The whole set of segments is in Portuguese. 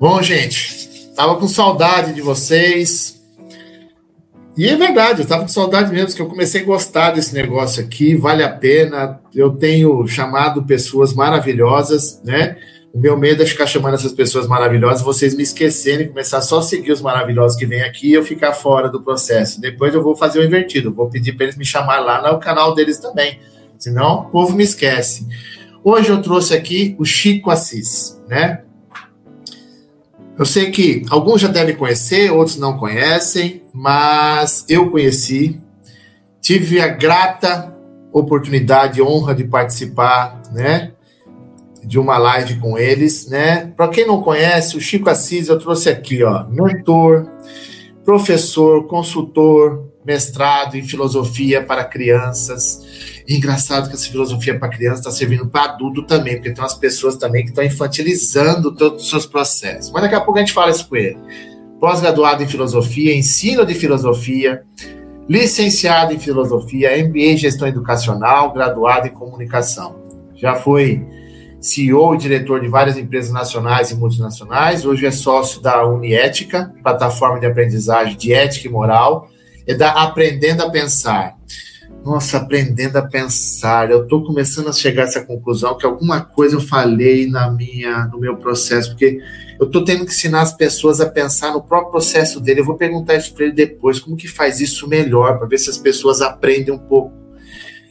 Bom, gente, tava com saudade de vocês. E é verdade, eu tava com saudade mesmo, que eu comecei a gostar desse negócio aqui, vale a pena. Eu tenho chamado pessoas maravilhosas, né? O meu medo é ficar chamando essas pessoas maravilhosas, vocês me esquecerem, começar só a seguir os maravilhosos que vêm aqui e eu ficar fora do processo. Depois eu vou fazer o invertido, vou pedir para eles me chamar lá no canal deles também. Senão o povo me esquece. Hoje eu trouxe aqui o Chico Assis, né? Eu sei que alguns já devem conhecer, outros não conhecem, mas eu conheci, tive a grata oportunidade honra de participar, né, de uma live com eles, né? Para quem não conhece, o Chico Assis eu trouxe aqui, ó, mentor, professor, consultor, mestrado em filosofia para crianças. E engraçado que essa filosofia para criança está servindo para adulto também, porque tem umas pessoas também que estão infantilizando todos os seus processos. Mas daqui a pouco a gente fala isso com ele. Pós-graduado em filosofia, ensino de filosofia, licenciado em filosofia, MBA em gestão educacional, graduado em comunicação. Já foi CEO e diretor de várias empresas nacionais e multinacionais. Hoje é sócio da Uniética, plataforma de aprendizagem de ética e moral é da aprendendo a pensar. Nossa, aprendendo a pensar. Eu estou começando a chegar a essa conclusão que alguma coisa eu falei na minha, no meu processo, porque eu estou tendo que ensinar as pessoas a pensar no próprio processo dele. Eu vou perguntar isso para ele depois, como que faz isso melhor, para ver se as pessoas aprendem um pouco.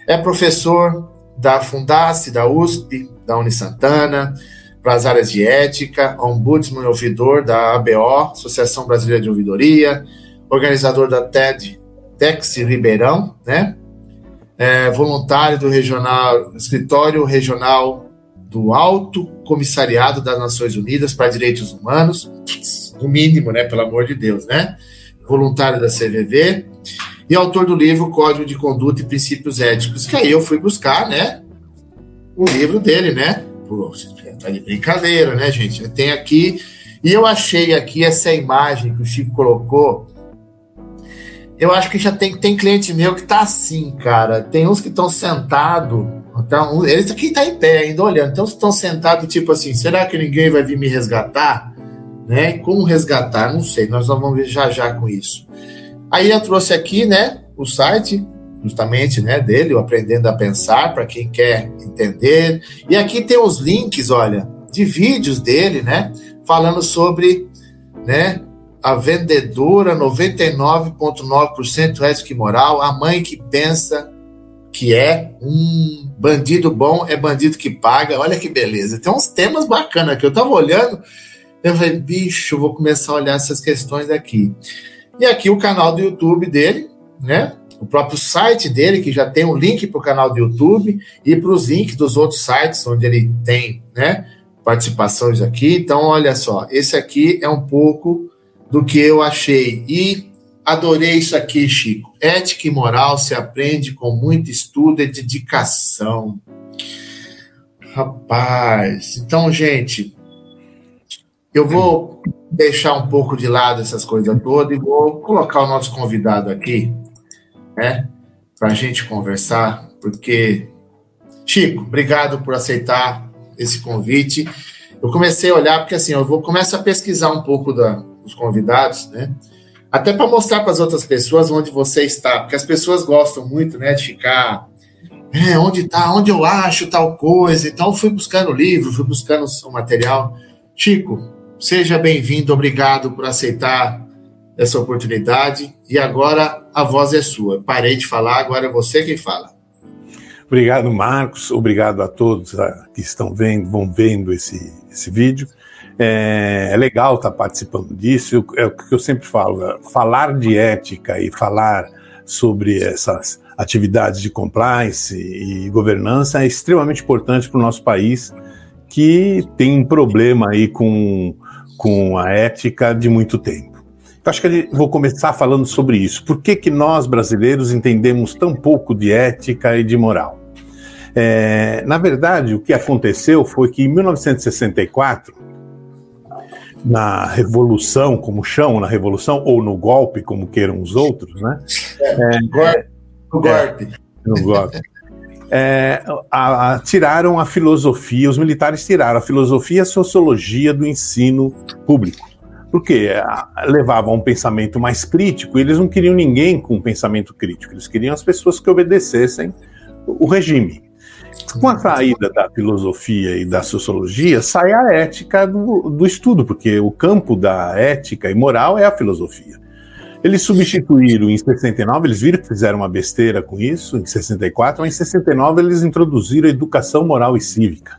É professor da Fundace, da USP, da Unisantana, para as áreas de ética, ombudsman e ouvidor da ABO, Associação Brasileira de Ouvidoria, organizador da TED Texi Ribeirão, né? É, voluntário do regional, escritório regional do Alto Comissariado das Nações Unidas para Direitos Humanos, no mínimo, né? Pelo amor de Deus, né? Voluntário da CVV e autor do livro Código de Conduta e Princípios Éticos, que aí eu fui buscar, né? O livro dele, né? Pô, tá de brincadeira, né, gente? Tem aqui e eu achei aqui essa imagem que o Chico colocou eu acho que já tem, tem cliente meu que tá assim, cara. Tem uns que estão sentados. Então, eles aqui tá em pé ainda olhando. Então, estão sentados, tipo assim, será que ninguém vai vir me resgatar? Né? Como resgatar? Não sei, nós vamos ver já já com isso. Aí eu trouxe aqui, né, o site, justamente, né, dele, o Aprendendo a Pensar, para quem quer entender. E aqui tem os links, olha, de vídeos dele, né, falando sobre, né, a vendedora 99,9% ética e moral, a mãe que pensa que é um bandido bom é bandido que paga. Olha que beleza. Tem uns temas bacanas que eu tava olhando, eu falei, bicho, vou começar a olhar essas questões aqui. E aqui o canal do YouTube dele, né? O próprio site dele, que já tem um link para o canal do YouTube e para os links dos outros sites onde ele tem, né? Participações aqui. Então, olha só, esse aqui é um pouco do que eu achei. E adorei isso aqui, Chico. Ética e moral se aprende com muito estudo e dedicação. Rapaz, então, gente, eu vou deixar um pouco de lado essas coisas todas e vou colocar o nosso convidado aqui, né, para a gente conversar, porque, Chico, obrigado por aceitar esse convite. Eu comecei a olhar, porque assim, eu vou começar a pesquisar um pouco da, os convidados, né? Até para mostrar para as outras pessoas onde você está, porque as pessoas gostam muito, né, de ficar é, onde está, onde eu acho tal coisa. Então fui buscando livro, fui buscando o material. Chico, seja bem-vindo, obrigado por aceitar essa oportunidade. E agora a voz é sua. Parei de falar, agora é você quem fala. Obrigado, Marcos. Obrigado a todos ah, que estão vendo, vão vendo esse, esse vídeo. É, é legal estar tá participando disso. É o que eu sempre falo: é, falar de ética e falar sobre essas atividades de compliance e governança é extremamente importante para o nosso país, que tem um problema aí com, com a ética de muito tempo. Então, acho que vou começar falando sobre isso. Por que, que nós, brasileiros, entendemos tão pouco de ética e de moral? É, na verdade, o que aconteceu foi que em 1964, na revolução, como chamam na revolução, ou no golpe, como queiram os outros, né? É, é, no golpe. no golpe. é, a, a, tiraram a filosofia, os militares tiraram a filosofia e a sociologia do ensino público. Porque levavam a um pensamento mais crítico, e eles não queriam ninguém com um pensamento crítico, eles queriam as pessoas que obedecessem o regime. Com a saída da filosofia e da sociologia, sai a ética do, do estudo, porque o campo da ética e moral é a filosofia. Eles substituíram em 69, eles viram que fizeram uma besteira com isso, em 64, mas em 69 eles introduziram a educação moral e cívica.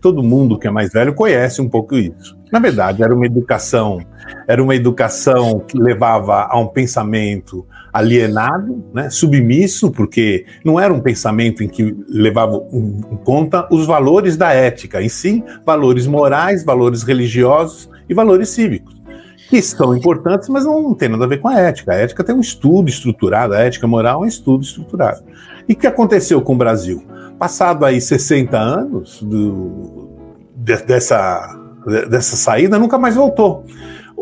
Todo mundo que é mais velho conhece um pouco isso. Na verdade, era uma educação, era uma educação que levava a um pensamento alienado, né, submisso, porque não era um pensamento em que levava em conta os valores da ética, em si, valores morais, valores religiosos e valores cívicos que são importantes, mas não tem nada a ver com a ética. A ética tem um estudo estruturado, a ética moral é um estudo estruturado. E o que aconteceu com o Brasil? Passado aí 60 anos do, de, dessa, dessa saída, nunca mais voltou.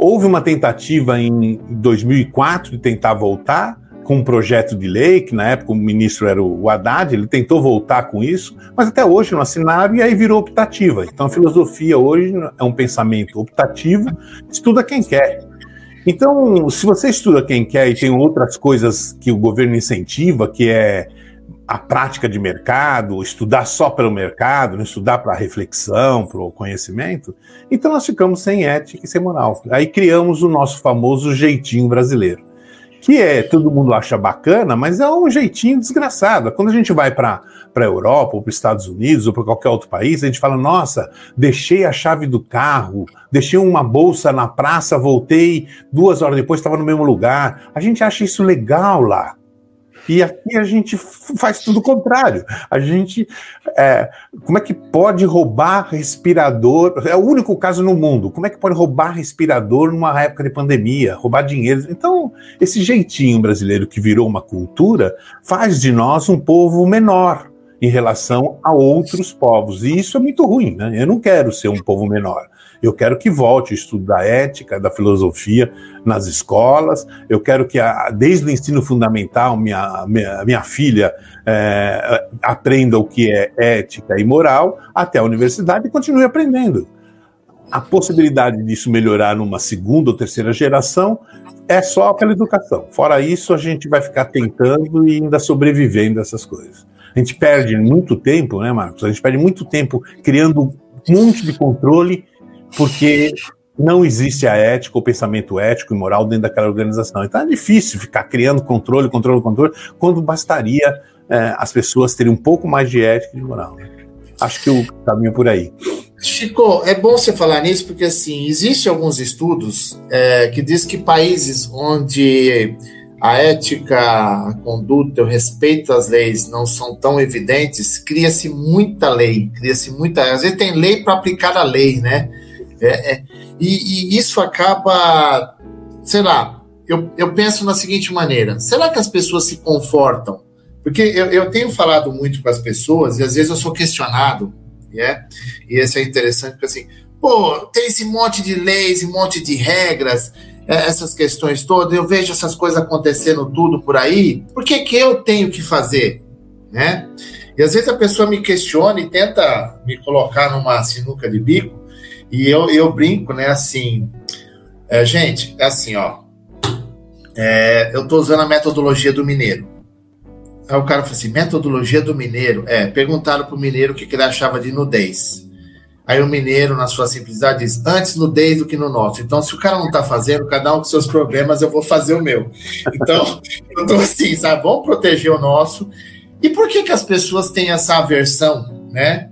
Houve uma tentativa em 2004 de tentar voltar, com um projeto de lei, que na época o ministro era o Haddad, ele tentou voltar com isso, mas até hoje não assinaram e aí virou optativa. Então a filosofia hoje é um pensamento optativo, estuda quem quer. Então, se você estuda quem quer e tem outras coisas que o governo incentiva, que é a prática de mercado, estudar só pelo mercado, não estudar para reflexão, para o conhecimento, então nós ficamos sem ética e sem moral. Aí criamos o nosso famoso jeitinho brasileiro que é todo mundo acha bacana, mas é um jeitinho desgraçado. Quando a gente vai para a Europa, ou para os Estados Unidos, ou para qualquer outro país, a gente fala: nossa, deixei a chave do carro, deixei uma bolsa na praça, voltei, duas horas depois estava no mesmo lugar. A gente acha isso legal lá. E aqui a gente faz tudo o contrário. A gente. É, como é que pode roubar respirador? É o único caso no mundo. Como é que pode roubar respirador numa época de pandemia? Roubar dinheiro? Então, esse jeitinho brasileiro que virou uma cultura faz de nós um povo menor em relação a outros povos. E isso é muito ruim, né? Eu não quero ser um povo menor. Eu quero que volte o estudo da ética, da filosofia nas escolas. Eu quero que, a, desde o ensino fundamental, minha, minha, minha filha é, aprenda o que é ética e moral, até a universidade e continue aprendendo. A possibilidade disso melhorar numa segunda ou terceira geração é só pela educação. Fora isso, a gente vai ficar tentando e ainda sobrevivendo a essas coisas. A gente perde muito tempo, né, Marcos? A gente perde muito tempo criando um monte de controle porque não existe a ética, o pensamento ético e moral dentro daquela organização. Então é difícil ficar criando controle, controle, controle, quando bastaria é, as pessoas terem um pouco mais de ética e de moral. Né? Acho que o caminho é por aí. Chico, é bom você falar nisso, porque assim, existem alguns estudos é, que diz que países onde a ética, a conduta, o respeito às leis não são tão evidentes, cria-se muita lei, cria-se muita. Às vezes tem lei para aplicar a lei, né? É, é, e, e, isso acaba, sei lá, eu, eu penso na seguinte maneira: será que as pessoas se confortam? Porque eu, eu tenho falado muito com as pessoas e às vezes eu sou questionado, né? e isso é interessante, porque assim, pô, tem esse monte de leis, um monte de regras, é, essas questões todas, eu vejo essas coisas acontecendo tudo por aí, por que, que eu tenho que fazer? Né? E às vezes a pessoa me questiona e tenta me colocar numa sinuca de bico, e eu, eu brinco, né, assim, é, gente, é assim, ó, é, eu tô usando a metodologia do mineiro. Aí o cara falou assim, metodologia do mineiro? É, perguntaram pro mineiro o que, que ele achava de nudez. Aí o mineiro, na sua simplicidade, diz, antes nudez do que no nosso. Então, se o cara não tá fazendo, cada um com seus problemas, eu vou fazer o meu. Então, eu tô assim, sabe, vamos proteger o nosso. E por que que as pessoas têm essa aversão, né?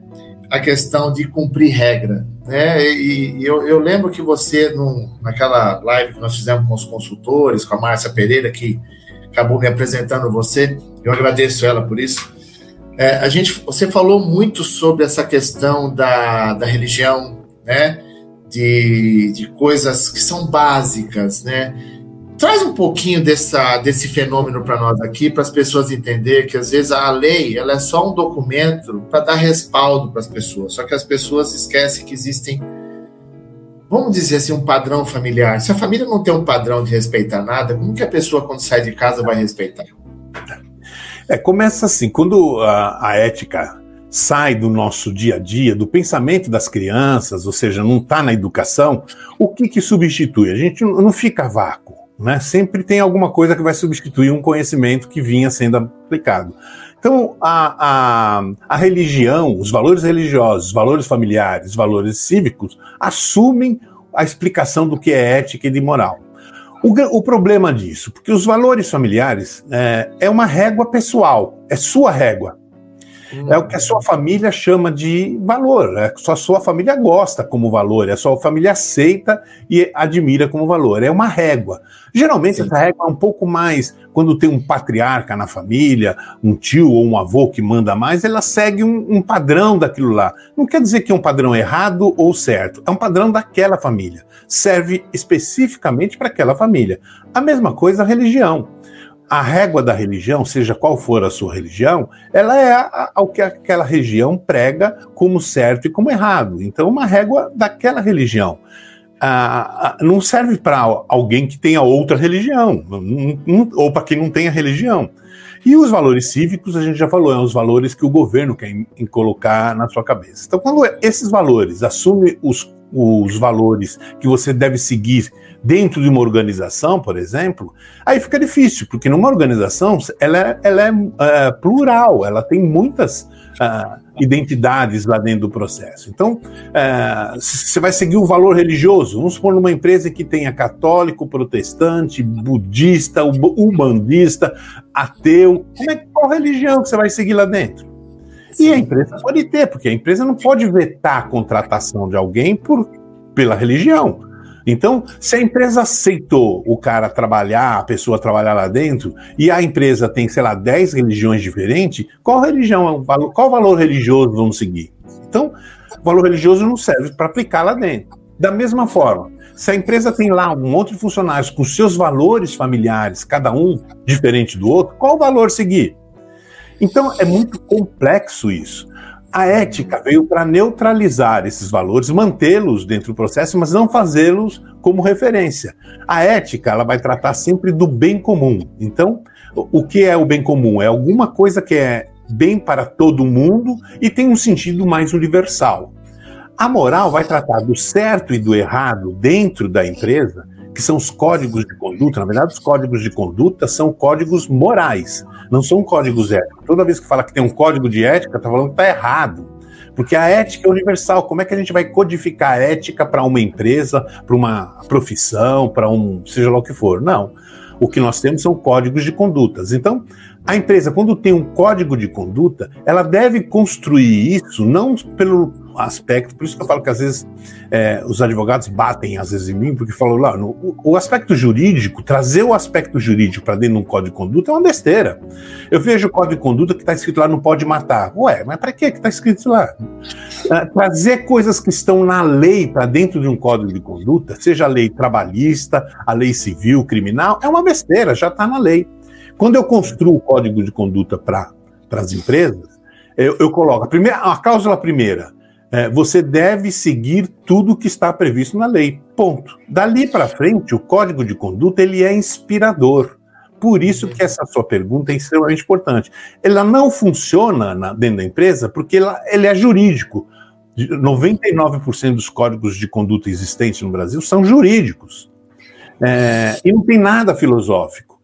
A questão de cumprir regra. Né? E, e eu, eu, lembro que você, num, naquela live que nós fizemos com os consultores, com a Márcia Pereira, que acabou me apresentando você, eu agradeço ela por isso. É, a gente, você falou muito sobre essa questão da, da religião, né? De, de coisas que são básicas, né? Traz um pouquinho dessa, desse fenômeno para nós aqui, para as pessoas entenderem que às vezes a lei ela é só um documento para dar respaldo para as pessoas. Só que as pessoas esquecem que existem, vamos dizer assim, um padrão familiar. Se a família não tem um padrão de respeitar nada, como que a pessoa quando sai de casa vai respeitar? É, começa assim, quando a, a ética sai do nosso dia a dia, do pensamento das crianças, ou seja, não está na educação, o que, que substitui? A gente não fica vácuo, né? Sempre tem alguma coisa que vai substituir um conhecimento que vinha sendo aplicado. Então, a, a, a religião, os valores religiosos, os valores familiares, os valores cívicos, assumem a explicação do que é ética e de moral. O, o problema disso, porque os valores familiares é, é uma régua pessoal, é sua régua. É o que a sua família chama de valor, é só a sua família gosta como valor, é a sua família aceita e admira como valor. É uma régua. Geralmente Sim. essa régua é um pouco mais quando tem um patriarca na família, um tio ou um avô que manda mais, ela segue um, um padrão daquilo lá. Não quer dizer que é um padrão errado ou certo, é um padrão daquela família. Serve especificamente para aquela família. A mesma coisa a religião a régua da religião, seja qual for a sua religião, ela é o que aquela região prega como certo e como errado. Então, uma régua daquela religião. Ah, não serve para alguém que tenha outra religião, ou para quem não tenha religião. E os valores cívicos, a gente já falou, são os valores que o governo quer em, em colocar na sua cabeça. Então, quando esses valores assumem os, os valores que você deve seguir dentro de uma organização, por exemplo, aí fica difícil, porque numa organização ela é, ela é uh, plural, ela tem muitas uh, identidades lá dentro do processo. Então, uh, você vai seguir o valor religioso. Vamos supor numa empresa que tenha católico, protestante, budista, umbandista, ateu. Como é, qual religião que você vai seguir lá dentro? E a empresa pode ter, porque a empresa não pode vetar a contratação de alguém por, pela religião. Então, se a empresa aceitou o cara trabalhar, a pessoa trabalhar lá dentro, e a empresa tem, sei lá, 10 religiões diferentes, qual religião, qual valor religioso vamos seguir? Então, o valor religioso não serve para aplicar lá dentro. Da mesma forma, se a empresa tem lá um monte de funcionários com seus valores familiares, cada um diferente do outro, qual valor seguir? Então é muito complexo isso. A ética veio para neutralizar esses valores, mantê-los dentro do processo, mas não fazê-los como referência. A ética ela vai tratar sempre do bem comum. Então, o que é o bem comum? É alguma coisa que é bem para todo mundo e tem um sentido mais universal. A moral vai tratar do certo e do errado dentro da empresa, que são os códigos de conduta. Na verdade, os códigos de conduta são códigos morais não são códigos éticos. Toda vez que fala que tem um código de ética, está falando que está errado. Porque a ética é universal. Como é que a gente vai codificar a ética para uma empresa, para uma profissão, para um seja lá o que for? Não. O que nós temos são códigos de condutas. Então, a empresa, quando tem um código de conduta, ela deve construir isso não pelo aspecto, por isso que eu falo que às vezes é, os advogados batem às vezes em mim, porque falam lá, no, o, aspecto jurídico, trazer o aspecto jurídico para dentro de um código de conduta é uma besteira. Eu vejo o código de conduta que está escrito lá não pode matar. Ué, mas para que está escrito lá? É, trazer coisas que estão na lei para dentro de um código de conduta, seja a lei trabalhista, a lei civil, criminal, é uma besteira, já está na lei. Quando eu construo o código de conduta para as empresas, eu, eu, coloco a, primeira, a cláusula primeira, é, você deve seguir tudo que está previsto na lei. Ponto. Dali para frente, o código de conduta ele é inspirador. Por isso que essa sua pergunta é extremamente importante. Ela não funciona na, dentro da empresa porque ela, ele é jurídico. 99% dos códigos de conduta existentes no Brasil são jurídicos. É, e não tem nada filosófico.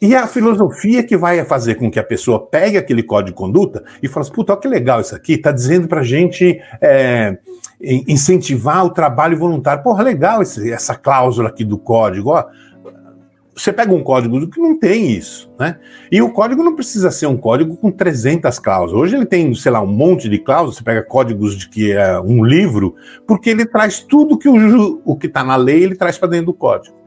E é a filosofia que vai fazer com que a pessoa pegue aquele código de conduta e fale assim, puta, olha que legal isso aqui, está dizendo para a gente é, incentivar o trabalho voluntário. Porra, legal esse, essa cláusula aqui do código, ó. Você pega um código que não tem isso, né? E o código não precisa ser um código com 300 cláusulas. Hoje ele tem, sei lá, um monte de cláusulas. Você pega códigos de que é um livro, porque ele traz tudo que o, o que está na lei, ele traz para dentro do código.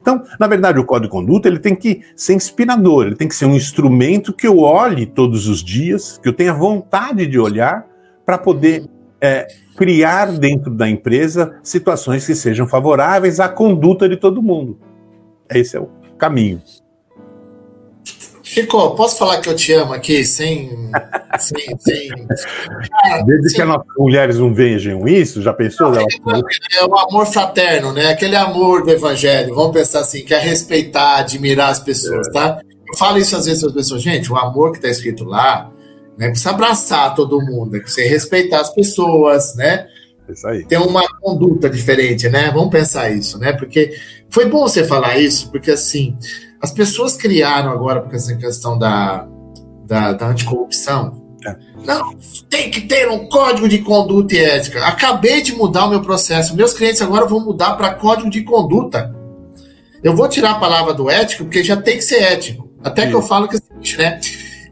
Então, na verdade, o código de conduta ele tem que ser inspirador, ele tem que ser um instrumento que eu olhe todos os dias, que eu tenha vontade de olhar para poder é, criar dentro da empresa situações que sejam favoráveis à conduta de todo mundo. Esse é o caminho. Chico, posso falar que eu te amo aqui sem. sem, sem... Ah, Desde que as mulheres não vejam isso, já pensou? Não, é, é o amor fraterno, né? Aquele amor do evangelho, vamos pensar assim, que é respeitar, admirar as pessoas, é. tá? Eu falo isso às vezes para as pessoas, gente, o amor que está escrito lá, né? Precisa abraçar todo mundo, é você respeitar as pessoas, né? Isso aí. Ter uma conduta diferente, né? Vamos pensar isso, né? Porque foi bom você falar isso, porque assim, as pessoas criaram agora, porque essa questão da, da, da anticorrupção, é. Não, tem que ter um código de conduta e ética. Acabei de mudar o meu processo. Meus clientes agora vão mudar para código de conduta. Eu vou tirar a palavra do ético, porque já tem que ser ético. Até Sim. que eu falo que é o seguinte, né?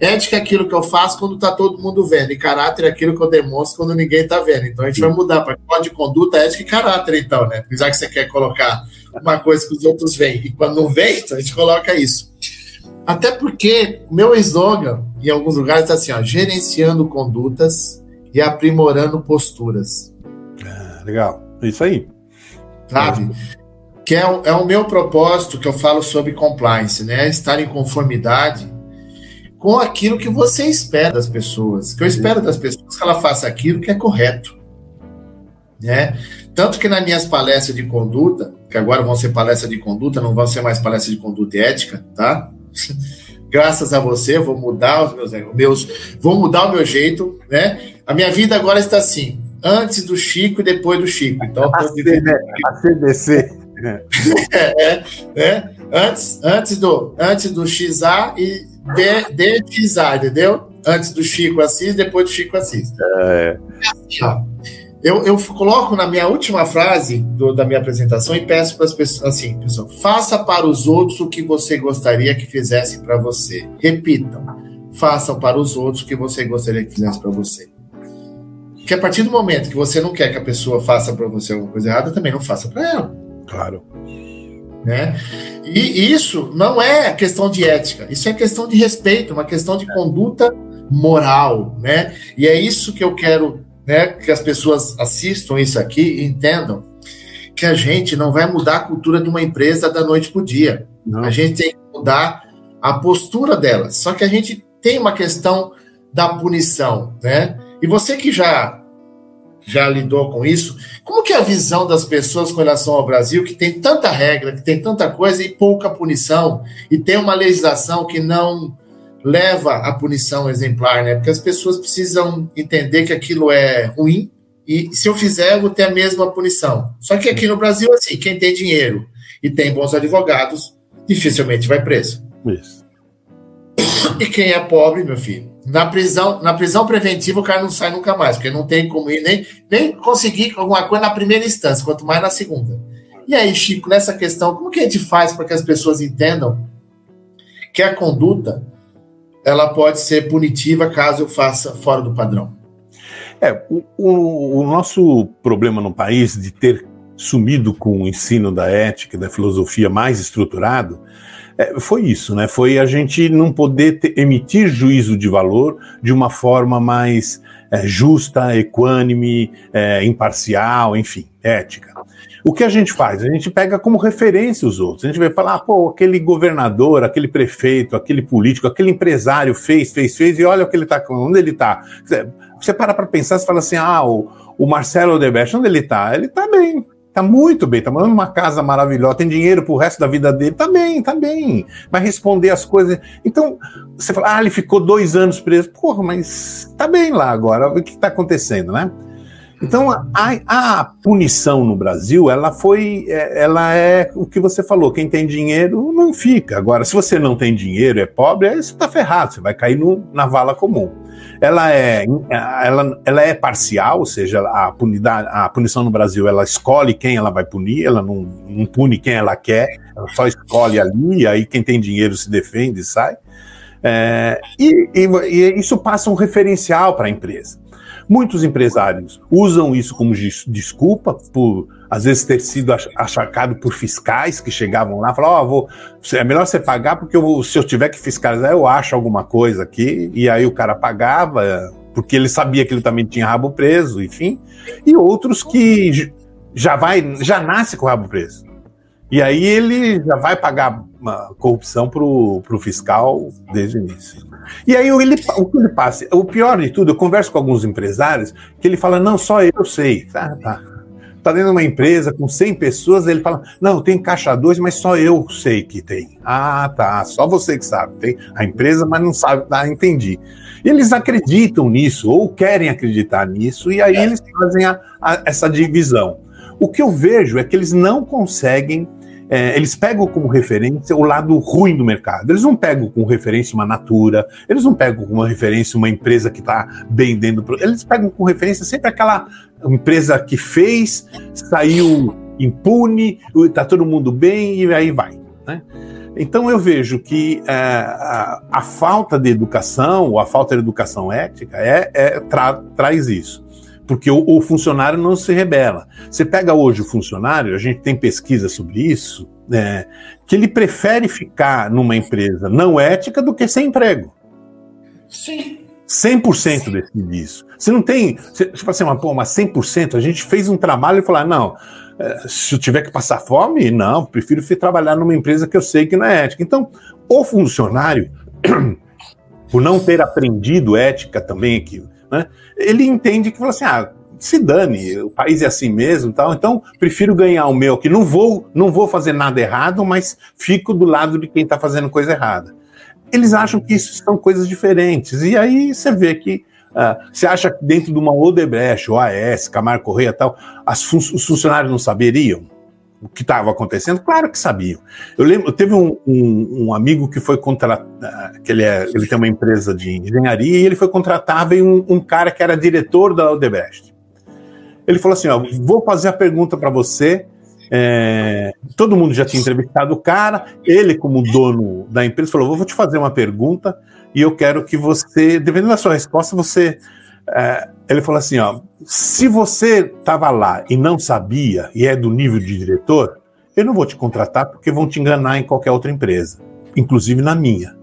Ética é aquilo que eu faço quando está todo mundo vendo, e caráter é aquilo que eu demonstro quando ninguém está vendo. Então a gente vai mudar para código de conduta, ética e caráter, então, né? Já que você quer colocar uma coisa que os outros veem, e quando não vem, então a gente coloca isso. Até porque meu slogan, em alguns lugares, está assim: ó, gerenciando condutas e aprimorando posturas. Ah, legal. Isso aí. Sabe? Que é, é o meu propósito que eu falo sobre compliance, né? Estar em conformidade com aquilo que você espera das pessoas. Que eu espero das pessoas que ela faça aquilo que é correto. Né? Tanto que nas minhas palestras de conduta, que agora vão ser palestras de conduta, não vão ser mais palestras de conduta e ética, tá? Graças a você, vou mudar os meus, meus, vou mudar o meu jeito, né? A minha vida agora está assim, antes do Chico e depois do Chico. Então, a, vivendo... a CDC. é, é, né? Antes, antes do, antes do XA e de, de entendeu? Antes do Chico Assis, depois do Chico Assis. É. Assim, ó, eu, eu coloco na minha última frase do, da minha apresentação e peço para as pessoas assim, pessoal, faça para os outros o que você gostaria que fizessem para você. Repitam, façam para os outros o que você gostaria que fizesse para você. Que a partir do momento que você não quer que a pessoa faça para você alguma coisa errada, também não faça para ela. Claro. Né? E isso não é questão de ética, isso é questão de respeito, uma questão de conduta moral, né? E é isso que eu quero né, que as pessoas assistam isso aqui e entendam que a gente não vai mudar a cultura de uma empresa da noite para o dia. Não. A gente tem que mudar a postura dela. Só que a gente tem uma questão da punição, né? E você que já já lidou com isso, como que é a visão das pessoas com relação ao Brasil, que tem tanta regra, que tem tanta coisa e pouca punição, e tem uma legislação que não leva à punição exemplar, né? Porque as pessoas precisam entender que aquilo é ruim e se eu fizer, eu vou ter a mesma punição. Só que aqui no Brasil, assim, quem tem dinheiro e tem bons advogados, dificilmente vai preso. Isso. E quem é pobre, meu filho, na prisão, na prisão preventiva o cara não sai nunca mais, porque não tem como ir nem, nem conseguir alguma coisa na primeira instância, quanto mais na segunda. E aí, Chico, nessa questão, como que a gente faz para que as pessoas entendam que a conduta ela pode ser punitiva caso eu faça fora do padrão. É, o, o, o nosso problema no país de ter sumido com o ensino da ética, da filosofia mais estruturado, é, foi isso, né? Foi a gente não poder ter, emitir juízo de valor de uma forma mais é, justa, equânime, é, imparcial, enfim, ética. O que a gente faz? A gente pega como referência os outros. A gente vai falar, ah, pô, aquele governador, aquele prefeito, aquele político, aquele empresário fez, fez, fez, e olha o que ele está, onde ele está. Você para para pensar, você fala assim, ah, o, o Marcelo Odebrecht, onde ele está? Ele está bem, Tá muito bem, tá morando numa casa maravilhosa, tem dinheiro pro resto da vida dele, tá bem, tá bem. Vai responder as coisas. Então, você fala, ah, ele ficou dois anos preso. Porra, mas tá bem lá agora, o que tá acontecendo, né? Então, a, a, punição no Brasil, ela foi, é, ela é o que você falou, quem tem dinheiro não fica. Agora, se você não tem dinheiro, é pobre, aí você está ferrado, você vai cair no, na vala comum. Ela é, ela, ela é parcial, ou seja, a, punidade, a punição no Brasil, ela escolhe quem ela vai punir, ela não, não pune quem ela quer, ela só escolhe ali, aí quem tem dinheiro se defende e sai. É, e, e, e isso passa um referencial para a empresa. Muitos empresários usam isso como desculpa por às vezes ter sido achacado por fiscais que chegavam lá falavam, ó, oh, vou, é melhor você pagar porque eu, se eu tiver que fiscalizar eu acho alguma coisa aqui, e aí o cara pagava, porque ele sabia que ele também tinha rabo preso, enfim, e outros que já vai, já nasce com o rabo preso. E aí ele já vai pagar uma corrupção para o fiscal desde o início. E aí ele, o que ele passa? O pior de tudo, eu converso com alguns empresários que ele fala, não, só eu sei. Ah, tá. Está dentro de uma empresa com 100 pessoas, ele fala: Não, tem caixa 2, mas só eu sei que tem. Ah, tá, só você que sabe. Tem a empresa, mas não sabe. Ah, entendi. E eles acreditam nisso, ou querem acreditar nisso, e aí é. eles fazem a, a, essa divisão. O que eu vejo é que eles não conseguem é, eles pegam como referência o lado ruim do mercado. Eles não pegam como referência uma Natura, eles não pegam como referência uma empresa que está bem dentro do. Eles pegam como referência sempre aquela empresa que fez, saiu impune, está todo mundo bem e aí vai. Né? Então eu vejo que é, a, a, falta de educação, ou a falta de educação ética, é, é tra, traz isso porque o, o, funcionário não se rebela. Você pega hoje o funcionário, a gente tem pesquisa sobre isso, né, que ele prefere ficar numa empresa não ética do que sem emprego. Sim. 100% decide isso. Você não tem, você, tipo assim, pô, mas 100%, a gente fez um trabalho e falou, ah, não, é, se eu tiver que passar fome, não, prefiro trabalhar numa empresa que eu sei que não é ética. Então, o funcionário, por não ter aprendido ética também aqui, né? Ele entende que fala assim: ah, se dane, o país é assim mesmo, tal. Então prefiro ganhar o meu, que não vou, não vou fazer nada errado, mas fico do lado de quem está fazendo coisa errada. Eles acham que isso são coisas diferentes e aí você vê que uh, você acha que dentro de uma Odebrecht, OAS, Camargo Correia, tal, fun os funcionários não saberiam? O que estava acontecendo? Claro que sabiam. Eu lembro, teve um, um, um amigo que foi contratado, que ele, é, ele tem uma empresa de engenharia e ele foi contratar, veio um, um cara que era diretor da Odebrecht. Ele falou assim: ó, vou fazer a pergunta para você. É, todo mundo já tinha entrevistado o cara, ele, como dono da empresa, falou: vou te fazer uma pergunta e eu quero que você, dependendo da sua resposta, você é, ele falou assim: ó, se você estava lá e não sabia e é do nível de diretor, eu não vou te contratar porque vão te enganar em qualquer outra empresa, inclusive na minha.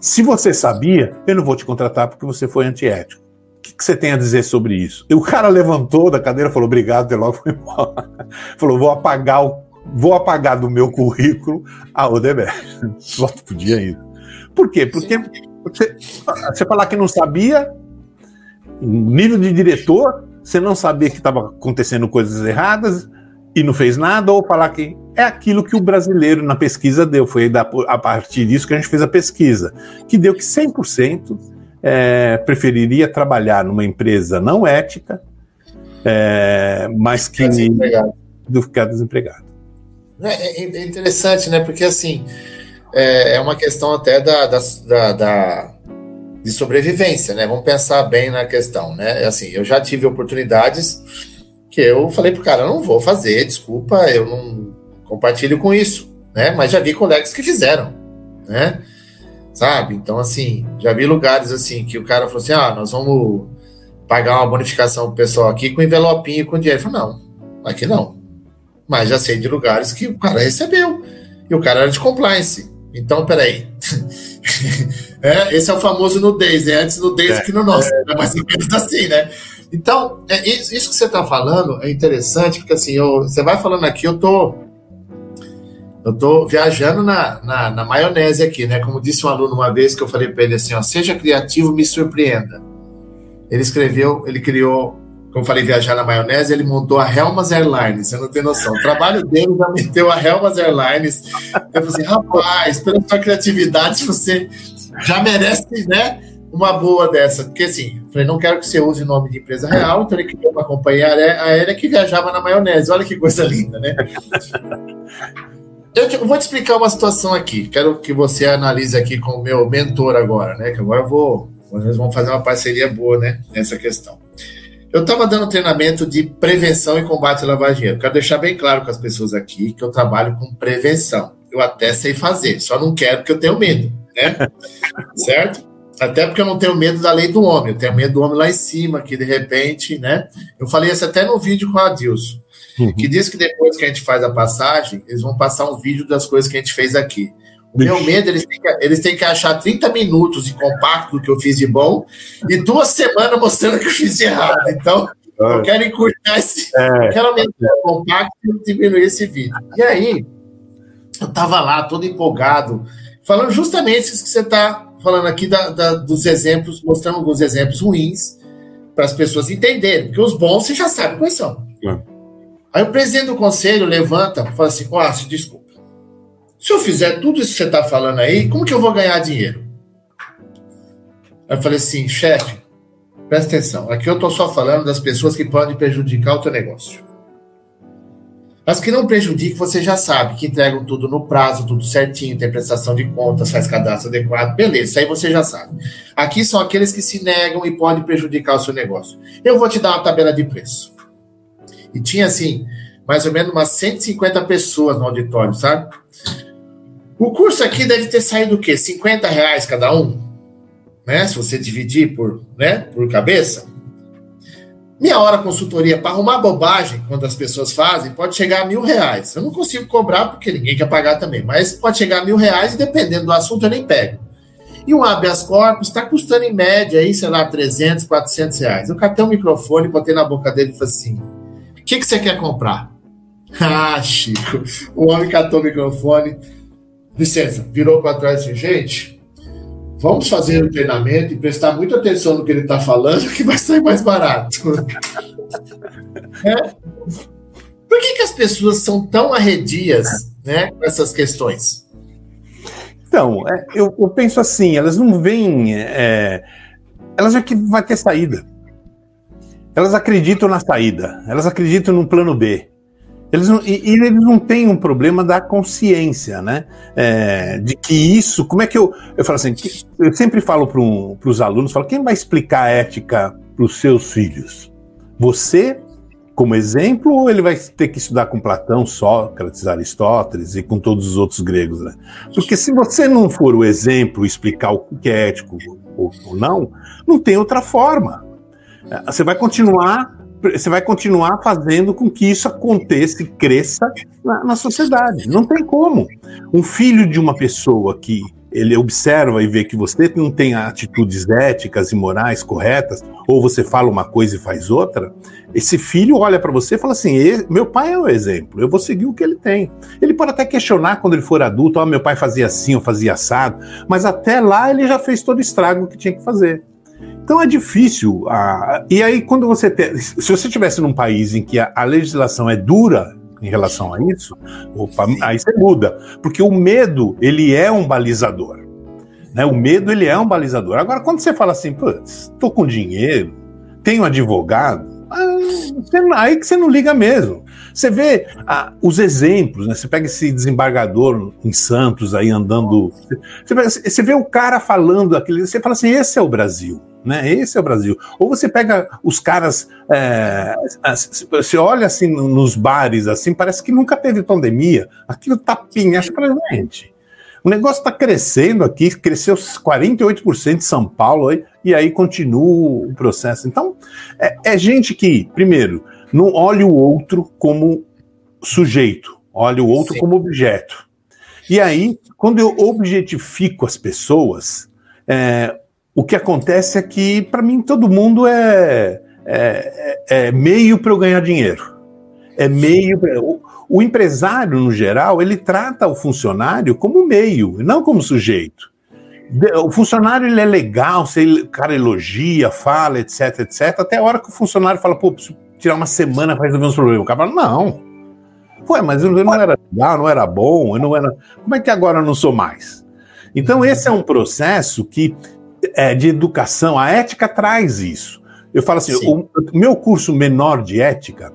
Se você sabia, eu não vou te contratar porque você foi antiético. O que, que você tem a dizer sobre isso? E o cara levantou da cadeira, falou obrigado, e logo foi embora. Falou: vou apagar o, vou apagar do meu currículo a Odebrecht. Só podia ir. Por quê? Porque você, você falar que não sabia, nível de diretor, você não sabia que estava acontecendo coisas erradas e não fez nada, ou falar que é aquilo que o brasileiro na pesquisa deu. Foi a partir disso que a gente fez a pesquisa, que deu que 100% é, preferiria trabalhar numa empresa não ética, é, mas que do ficar desempregado. É, é, é, interessante, né? Porque assim é, é uma questão até da, da, da de sobrevivência, né? Vamos pensar bem na questão, né? Assim, eu já tive oportunidades que eu falei pro cara, não vou fazer, desculpa, eu não compartilho com isso, né? Mas já vi colegas que fizeram, né? Sabe? Então, assim, já vi lugares assim que o cara falou assim: ah, nós vamos pagar uma bonificação pro pessoal aqui com envelopinho e com dinheiro. Eu falei, não, aqui não. Mas já sei de lugares que o cara recebeu. E o cara era de compliance. Então, peraí. É, esse é o famoso nudez, é antes nudez é, que no nosso, é, mais ou menos assim, né? Então, é, isso que você está falando é interessante, porque assim, eu, você vai falando aqui, eu tô, eu tô viajando na, na, na, maionese aqui, né? Como disse um aluno uma vez que eu falei para ele assim, ó, seja criativo, me surpreenda. Ele escreveu, ele criou, como falei, viajar na maionese, ele montou a Helmas Airlines, você não tem noção. O trabalho dele já meteu a Helmas Airlines. Eu falei assim, rapaz, pela sua criatividade, você já merece, né? Uma boa dessa, porque assim, falei, não quero que você use o nome de empresa real, então ele criou uma companhia aérea que viajava na maionese. Olha que coisa linda, né? Eu, te, eu vou te explicar uma situação aqui. Quero que você analise aqui com o meu mentor agora, né? Que agora eu vou. Nós vamos fazer uma parceria boa, né? Nessa questão. Eu estava dando treinamento de prevenção e combate à lavagem dinheiro. Quero deixar bem claro com as pessoas aqui que eu trabalho com prevenção. Eu até sei fazer, só não quero porque eu tenho medo né? certo? Até porque eu não tenho medo da lei do homem, eu tenho medo do homem lá em cima, que de repente, né? Eu falei isso até no vídeo com a Adilson, uhum. que diz que depois que a gente faz a passagem, eles vão passar um vídeo das coisas que a gente fez aqui. O meu medo, eles têm, que, eles têm que achar 30 minutos de compacto do que eu fiz de bom e duas semanas mostrando que eu fiz de errado. Então, eu quero encurtar esse. É. Quero aumentar o compacto e diminuir esse vídeo. E aí, eu tava lá todo empolgado falando justamente isso que você está falando aqui da, da, dos exemplos, mostrando alguns exemplos ruins para as pessoas entenderem, porque os bons você já sabe quais são. É. Aí o presidente do conselho levanta e fala assim: Ó, oh, desculpa. Se eu fizer tudo isso que você está falando aí, como que eu vou ganhar dinheiro? Aí eu falei assim, chefe, presta atenção. Aqui eu estou só falando das pessoas que podem prejudicar o teu negócio. As que não prejudicam, você já sabe, que entregam tudo no prazo, tudo certinho, tem prestação de contas, faz cadastro adequado, beleza, isso aí você já sabe. Aqui são aqueles que se negam e podem prejudicar o seu negócio. Eu vou te dar uma tabela de preço. E tinha, assim, mais ou menos umas 150 pessoas no auditório, sabe? O curso aqui deve ter saído o quê? 50 reais cada um? Né? Se você dividir por, né, por cabeça. Meia hora consultoria para arrumar bobagem, quando as pessoas fazem, pode chegar a mil reais. Eu não consigo cobrar porque ninguém quer pagar também, mas pode chegar a mil reais e dependendo do assunto eu nem pego. E um habeas corpus está custando em média aí, sei lá, 300, 400 reais. Eu catei um microfone, botei na boca dele e falei assim: o que, que você quer comprar? Ah, Chico, o homem catou o microfone. Licença, virou para trás assim, gente, Vamos fazer o treinamento e prestar muita atenção no que ele está falando, que vai sair mais barato. é. Por que, que as pessoas são tão arredias né, com essas questões? Então, é, eu, eu, penso assim, elas não veem. É, elas já que vai ter saída. Elas acreditam na saída, elas acreditam no plano B. Eles não, e, e, eles não têm um problema da consciência, né? É, de que isso, como é que eu. Eu falo assim, eu sempre falo para os alunos, falo, quem vai explicar a ética para os seus filhos? Você, como exemplo, ou ele vai ter que estudar com Platão, Sócrates, Aristóteles e com todos os outros gregos, né? Porque se você não for o exemplo, explicar o que é ético ou, ou não, não tem outra forma. Você vai continuar você vai continuar fazendo com que isso aconteça e cresça na, na, sociedade. Não tem como. Um filho de uma pessoa que ele observa e vê que você não tem atitudes éticas e morais corretas, ou você fala uma coisa e faz outra, esse filho olha para você e fala assim: meu pai é o exemplo, eu vou seguir o que ele tem. Ele pode até questionar quando ele for adulto: oh, meu pai fazia assim, ou fazia assado, mas até lá ele já fez todo o estrago que tinha que fazer. Então é difícil. A... E aí, quando você. Se você estivesse num país em que a, a, legislação é dura em relação a isso, opa, aí você muda. Porque o medo, ele é um balizador. Né? O medo, ele é um balizador. Agora, quando você fala assim, putz, tô com dinheiro, tenho advogado, ah, aí que você não liga mesmo. Você vê ah, os exemplos, né? Você pega esse desembargador em Santos aí andando. Você vê, você vê o cara falando aquilo, você fala assim: esse é o Brasil né? Esse é o Brasil. Ou você pega os caras, é, você olha assim nos bares, assim, parece que nunca teve pandemia. Aquilo tá pinhacho pra gente. O negócio está crescendo aqui, cresceu 48% em São Paulo, aí, e aí continua o processo. Então, é, é gente que, primeiro, não olha o outro como sujeito, olha o outro Sim. como objeto. E aí, quando eu objetifico as pessoas, é, o que acontece é que, para mim, todo mundo é, é, é meio para eu ganhar dinheiro. É meio. Pra, o, o empresário, no geral, ele trata o funcionário como meio, não como sujeito. O funcionário ele é legal, se ele, o cara elogia, fala, etc, etc, até a hora que o funcionário fala, pô, preciso tirar uma semana para resolver uns problemas. O cara fala, não. Pô, mas eu não era legal, não era bom, eu não era. Como é que agora eu não sou mais? Então, esse é um processo que é, de educação, a ética traz isso. Eu falo assim, o, o, meu curso menor de ética,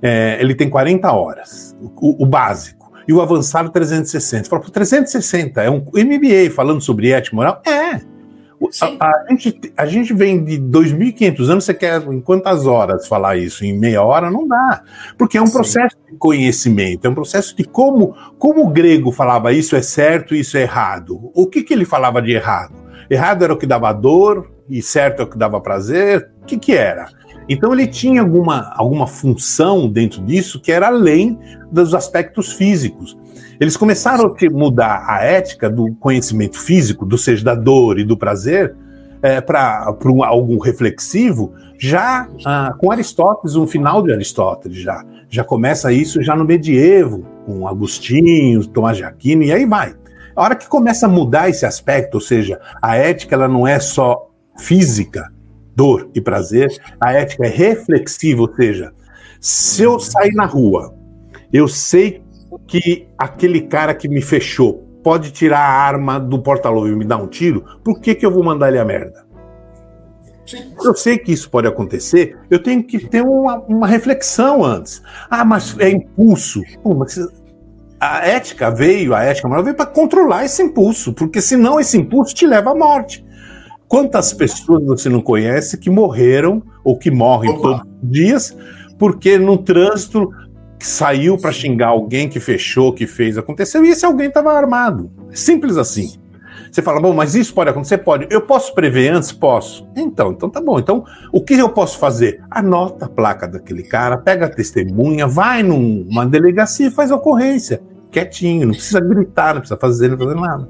é, ele tem 40 horas, o, o, básico, e o avançado 360. Fala, 360 é um MBA falando sobre ética moral? É. A, a, gente, a gente vem de 2.500 anos, você quer em quantas horas falar isso? Em meia hora? Não dá. Porque é um Sim. processo de conhecimento, é um processo de como, como o grego falava isso é certo, isso é errado. O que, que ele falava de errado? Errado era o que dava dor e certo é o que dava prazer. O que, que era? Então ele tinha alguma, alguma função dentro disso que era além dos aspectos físicos. Eles começaram a mudar a ética do conhecimento físico, do seja da dor e do prazer, é, para um, algo reflexivo, já ah, com Aristóteles, um final de Aristóteles já. Já começa isso já no medievo, com Agostinho, Tomás de Aquino, e aí vai. A hora que começa a mudar esse aspecto, ou seja, a ética ela não é só física, dor e prazer, a ética é reflexiva, ou seja, Se eu sair na rua, eu sei que aquele cara que me fechou pode tirar a arma do porta-luva e me dar um tiro, por que, que eu vou mandar ele a merda? Eu sei que isso pode acontecer, eu tenho que ter uma, uma reflexão antes. Ah, mas é impulso. Pô, mas a ética veio, a ética moral veio para controlar esse impulso, porque senão esse impulso te leva à morte. Quantas pessoas você não conhece que morreram ou que morrem Opa. todos os dias porque no trânsito saiu para xingar alguém que fechou, que fez, aconteceu, e esse alguém estava armado. Simples assim. Você fala, bom, mas isso pode acontecer? Pode. Eu posso prever antes? Posso. Então, então tá bom. Então, o que eu posso fazer? Anota a placa daquele cara, pega a testemunha, vai numa delegacia e faz a ocorrência quietinho, não precisa gritar, não precisa fazer, não fazer nada.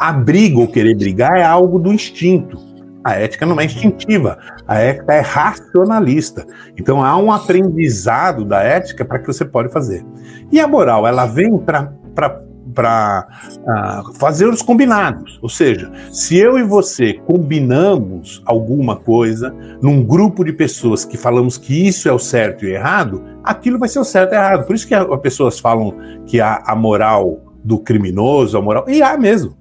A briga ou querer brigar é algo do instinto. A ética não é instintiva, a ética é racionalista. Então há um aprendizado da ética para que você pode fazer. E a moral, ela vem para para uh, fazer os combinados. Ou seja, se eu e você combinamos alguma coisa num grupo de pessoas que falamos que isso é o certo e errado, aquilo vai ser o certo e errado. Por isso que as pessoas falam que há a moral do criminoso, a moral. E há mesmo.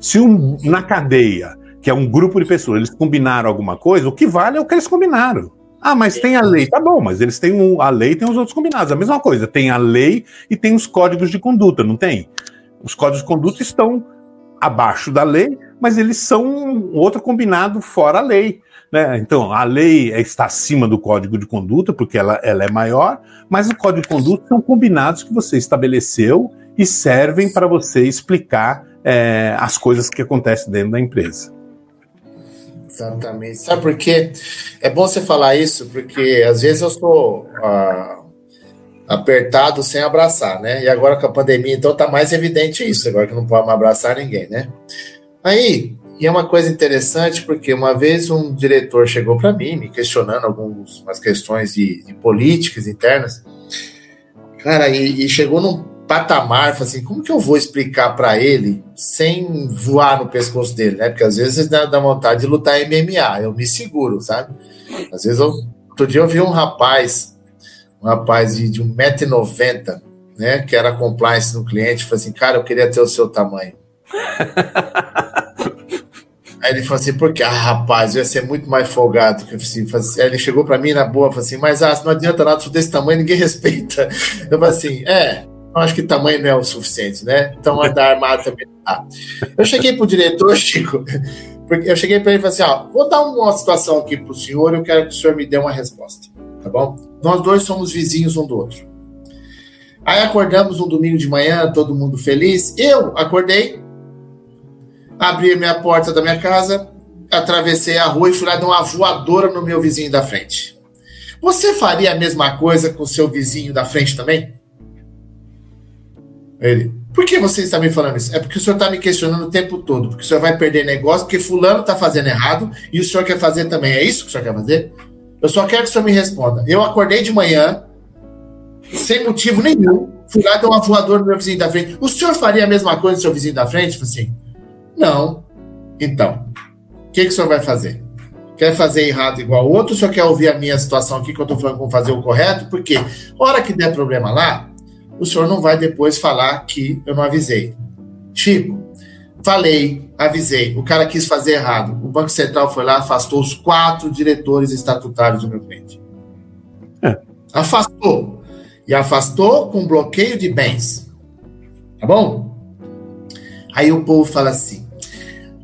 Se um, na cadeia, que é um grupo de pessoas, eles combinaram alguma coisa, o que vale é o que eles combinaram. Ah, mas tem a lei. Tá bom, mas eles têm um, a lei e tem os outros combinados. A mesma coisa, tem a lei e tem os códigos de conduta, não tem? Os códigos de conduta estão abaixo da lei, mas eles são um outro combinado fora a lei. Né? Então, a lei está acima do código de conduta, porque ela, ela é maior, mas o código de conduta são combinados que você estabeleceu e servem para você explicar é, as coisas que acontecem dentro da empresa. Exatamente. Sabe por quê? É bom você falar isso, porque às vezes eu sou ah, apertado sem abraçar, né? E agora com a pandemia, então tá mais evidente isso, agora que não pode abraçar ninguém, né? Aí, e é uma coisa interessante, porque uma vez um diretor chegou para mim, me questionando algumas questões de, de políticas internas, cara, e, e chegou num patamar, assim, como que eu vou explicar para ele sem voar no pescoço dele, né? Porque às vezes dá, dá vontade de lutar MMA, eu me seguro, sabe? Às vezes eu, outro dia eu vi um rapaz, um rapaz de, de 1,90m, né? Que era compliance no cliente, falou assim, cara, eu queria ter o seu tamanho. Aí ele falou assim, porque, ah, rapaz, eu ia ser muito mais folgado. Que assim, assim, aí ele chegou para mim na boa, falou assim, mas ah, não adianta nada, desse tamanho, ninguém respeita. Eu falei assim, é, acho que tamanho não é o suficiente, né? Então andar armado também não dá. Eu cheguei pro diretor, Chico, porque eu cheguei para ele e falei assim: ó, vou dar uma situação aqui pro senhor, eu quero que o senhor me dê uma resposta, tá bom? Nós dois somos vizinhos um do outro. Aí acordamos um domingo de manhã, todo mundo feliz. Eu acordei, abri a minha porta da minha casa, atravessei a rua e fui lá dar uma voadora no meu vizinho da frente. Você faria a mesma coisa com o seu vizinho da frente também? Ele, por que você está me falando isso? É porque o senhor está me questionando o tempo todo, porque o senhor vai perder negócio, porque fulano está fazendo errado e o senhor quer fazer também. É isso que o senhor quer fazer? Eu só quero que o senhor me responda. Eu acordei de manhã, sem motivo nenhum, fui lá dar uma voadora no meu vizinho da frente. O senhor faria a mesma coisa no seu vizinho da frente? Falei assim, não. Então, o que, que o senhor vai fazer? Quer fazer errado igual o outro? O senhor quer ouvir a minha situação aqui que eu estou falando como fazer o correto? Porque, hora que der problema lá, o senhor não vai depois falar que eu não avisei. Chico, falei, avisei, o cara quis fazer errado. O Banco Central foi lá, afastou os quatro diretores estatutários do meu cliente. É. Afastou. E afastou com bloqueio de bens. Tá bom? Aí o povo fala assim: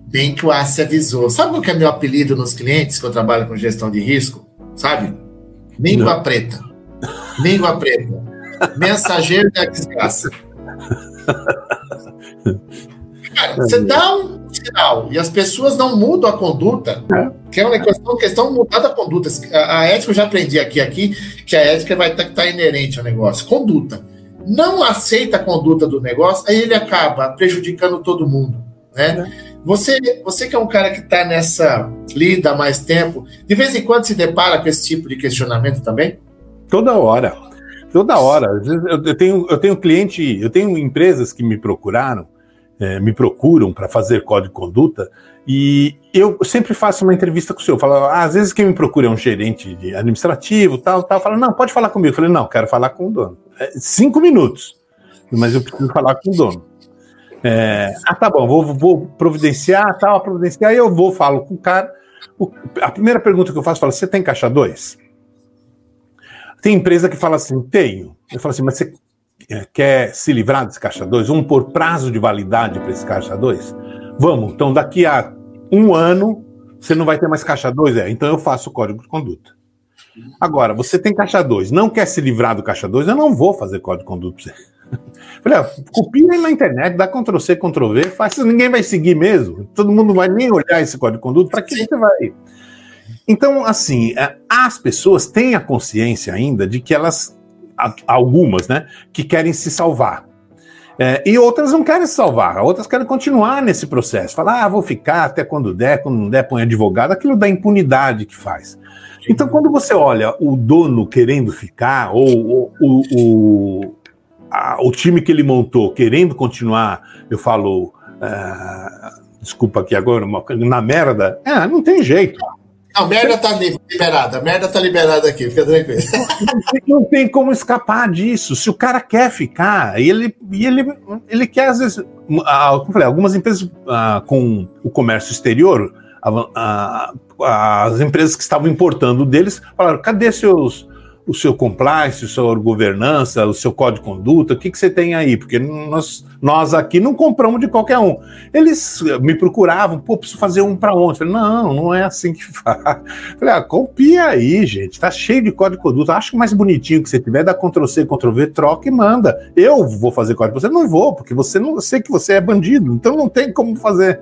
bem que o ACE avisou. Sabe qual que é meu apelido nos clientes que eu trabalho com gestão de risco? Sabe? Língua preta. Língua preta. Mensageiro da desgraça. Cara, você dá um sinal e as pessoas não mudam a conduta, que é uma questão, questão mudar da conduta. A, a, ética eu já aprendi aqui, aqui que a ética vai estar tá, tá inerente ao negócio. Conduta. Não aceita a conduta do negócio, aí ele acaba prejudicando todo mundo. Né? É. Você, você que é um cara que está nessa lida há mais tempo, de vez em quando se depara com esse tipo de questionamento também? Toda hora. Toda hora. Eu tenho, eu tenho cliente, eu tenho empresas que me procuraram é, me procuram para fazer código de conduta, e eu sempre faço uma entrevista com o senhor. Falo, ah, às vezes quem me procura é um gerente administrativo, tal, tal. Fala, não, pode falar comigo. Eu falei, não, quero falar com o dono. É, cinco minutos, mas eu preciso falar com o dono. É, ah, tá bom, vou, vou providenciar, tal, providenciar, e eu vou, falo com o cara. O, a primeira pergunta que eu faço, fala, você tem caixa 2? Tem empresa que fala assim, tenho. Eu falo assim, mas você é, quer se livrar desse caixa 2? Vamos pôr prazo de validade para esse caixa 2? Vamos, então daqui a um ano você não vai ter mais caixa 2? É, então eu faço o código de conduta. Agora, você tem caixa 2, não quer se livrar do caixa 2, eu não vou fazer código de conduta para você. Falei, ó, copia aí na internet, dá Ctrl C, Ctrl V, faz, ninguém vai seguir mesmo. Todo mundo vai nem olhar esse código de conduta, para que você vai? Então, assim, é, as pessoas têm a consciência ainda de que elas, algumas, né, que querem se salvar. É, e outras não querem se salvar, outras querem continuar nesse processo. Falar, ah, vou ficar até quando der, quando não der, põe advogado, aquilo da impunidade que faz. Então, quando você olha o dono querendo ficar, ou, o, o, a, o time que ele montou querendo continuar, eu falo, uh, desculpa aqui agora, na merda, é, não tem jeito. Não, merda tá liberada, merda tá liberada aqui, fica tranquilo. Não tem como escapar disso. Se o cara quer ficar, ele, ele, ele quer, às vezes, falei, algumas empresas ah, com o comércio exterior, as empresas que estavam importando deles falaram: cadê seus o seu compliance, a sua governança, o seu código de conduta, o que, que você tem aí? Porque nós, nós aqui não compramos de qualquer um. Eles me procuravam, pô, preciso fazer um para onde? Falei, não, não é assim que faz. Falei, ah, copia aí, gente, tá cheio de código de conduta. Acho mais bonitinho que você tiver, dá Ctrl C, Ctrl V, troca e manda. Eu vou fazer código, você não vou, porque você não sei que você é bandido, então não tem como fazer.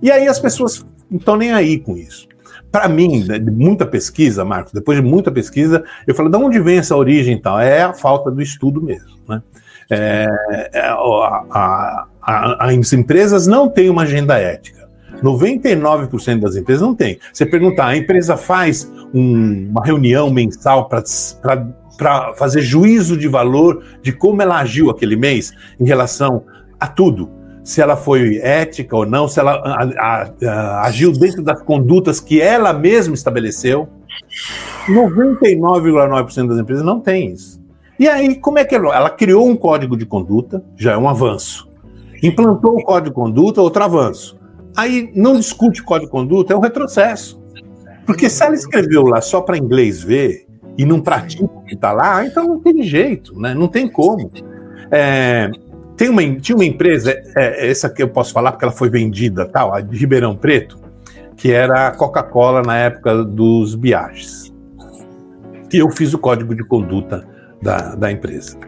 E aí as pessoas não estão nem aí com isso para mim, de muita pesquisa, Marcos, depois de muita pesquisa, eu falo, de onde vem essa origem e tal? É a falta do estudo mesmo, né? É, é, a, a, as empresas não têm uma agenda ética. 99% das empresas não tem. Você perguntar, a empresa faz um, uma reunião mensal para fazer juízo de valor de como ela agiu aquele mês em relação a tudo se ela foi ética ou não, se ela a, a, a, agiu dentro das condutas que ela mesma estabeleceu. 99,9% das empresas não tem isso. E aí, como é que ela, ela criou um código de conduta, já é um avanço. Implantou o código de conduta, outro avanço. Aí não discute código de conduta, é um retrocesso. Porque se ela escreveu lá só para inglês ver e não pratica o que está lá, então não tem jeito, né? não tem como. É, tem uma, tinha uma empresa, é, essa que eu posso falar porque ela foi vendida, tal, a de Ribeirão Preto, que era a Coca-Cola na época dos viagens. E eu fiz o código de conduta da, da empresa.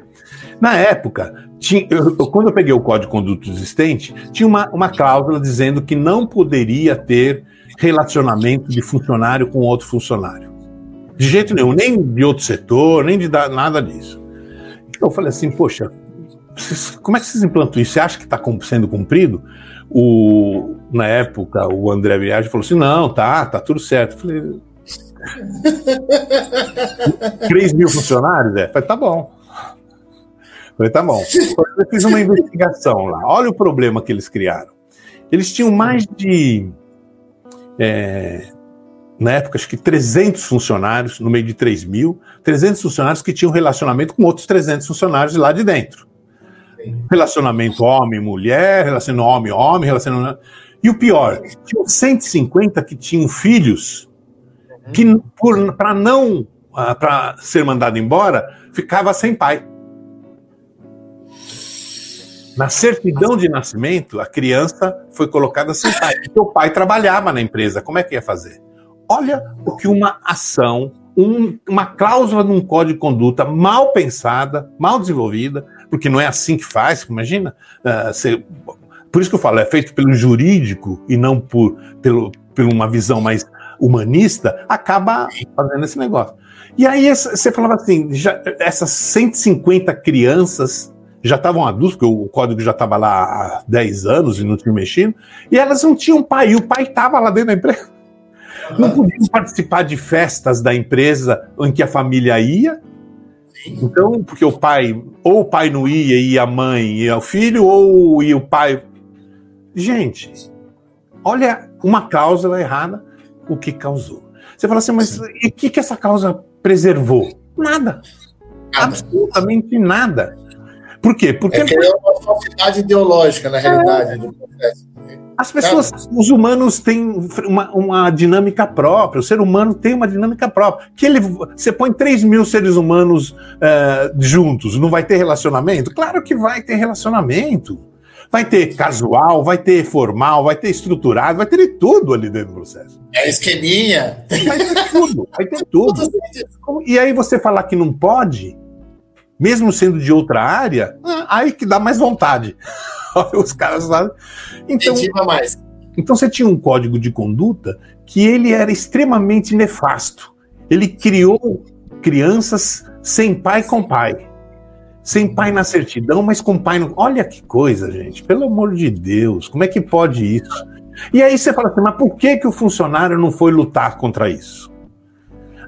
Na época, tinha, eu, quando eu peguei o código de conduta existente, tinha uma, uma cláusula dizendo que não poderia ter relacionamento de funcionário com outro funcionário. De jeito nenhum, nem de outro setor, nem de nada disso. Eu falei assim, poxa, como é que vocês implantam isso? Você acha que está sendo cumprido? O, na época, o André Viagem falou assim: não, tá, tá tudo certo. Eu falei. 3 mil funcionários? É? Falei, tá bom. Falei, tá bom. Eu fiz uma investigação lá. Olha o problema que eles criaram. Eles tinham mais de. É, na época, acho que 300 funcionários, no meio de 3 mil, 300 funcionários que tinham relacionamento com outros 300 funcionários lá de dentro. Relacionamento homem-mulher, relacionamento homem-homem, relacionamento. E o pior, tinha 150 que tinham filhos que, para não. Uh, para ser mandado embora, ficava sem pai. Na certidão de nascimento, a criança foi colocada sem pai. O pai trabalhava na empresa. Como é que ia fazer? Olha o que uma ação, um, uma cláusula num código de conduta mal pensada, mal desenvolvida, porque não é assim que faz, imagina. Uh, por isso que eu falo, é feito pelo jurídico e não por, pelo, por uma visão mais humanista, acaba fazendo esse negócio. E aí você falava assim, já, essas 150 crianças já estavam adultos, porque o código já estava lá há 10 anos e não tinha mexido, e elas não tinham pai, e o pai estava lá dentro da empresa. Não podiam participar de festas da empresa em que a família ia, então, porque o pai, ou o pai não ia, ia a mãe e o filho, ou ia o pai. Gente, olha uma causa errada, o que causou. Você fala assim, mas e o que, que essa causa preservou? Nada. nada. Absolutamente nada. Por quê? Porque. É que é uma falsidade ideológica, na realidade, é. do processo. As pessoas, os humanos têm uma, uma, dinâmica própria, o ser humano tem uma dinâmica própria. Que ele, você põe 3 mil seres humanos uh, juntos, não vai ter relacionamento? Claro que vai ter relacionamento. Vai ter casual, vai ter formal, vai ter estruturado, vai ter tudo ali dentro do processo. É esqueminha. Vai ter tudo, vai ter tudo. E aí você falar que não pode, mesmo sendo de outra área, ah, aí que dá mais vontade. Os caras lá. Então, mais. então você tinha um código de conduta que ele era extremamente nefasto. Ele criou crianças sem pai com pai. Sem pai na certidão, mas com pai no. Olha que coisa, gente. Pelo amor de Deus, como é que pode isso? E aí você fala assim, mas por que, que o funcionário não foi lutar contra isso?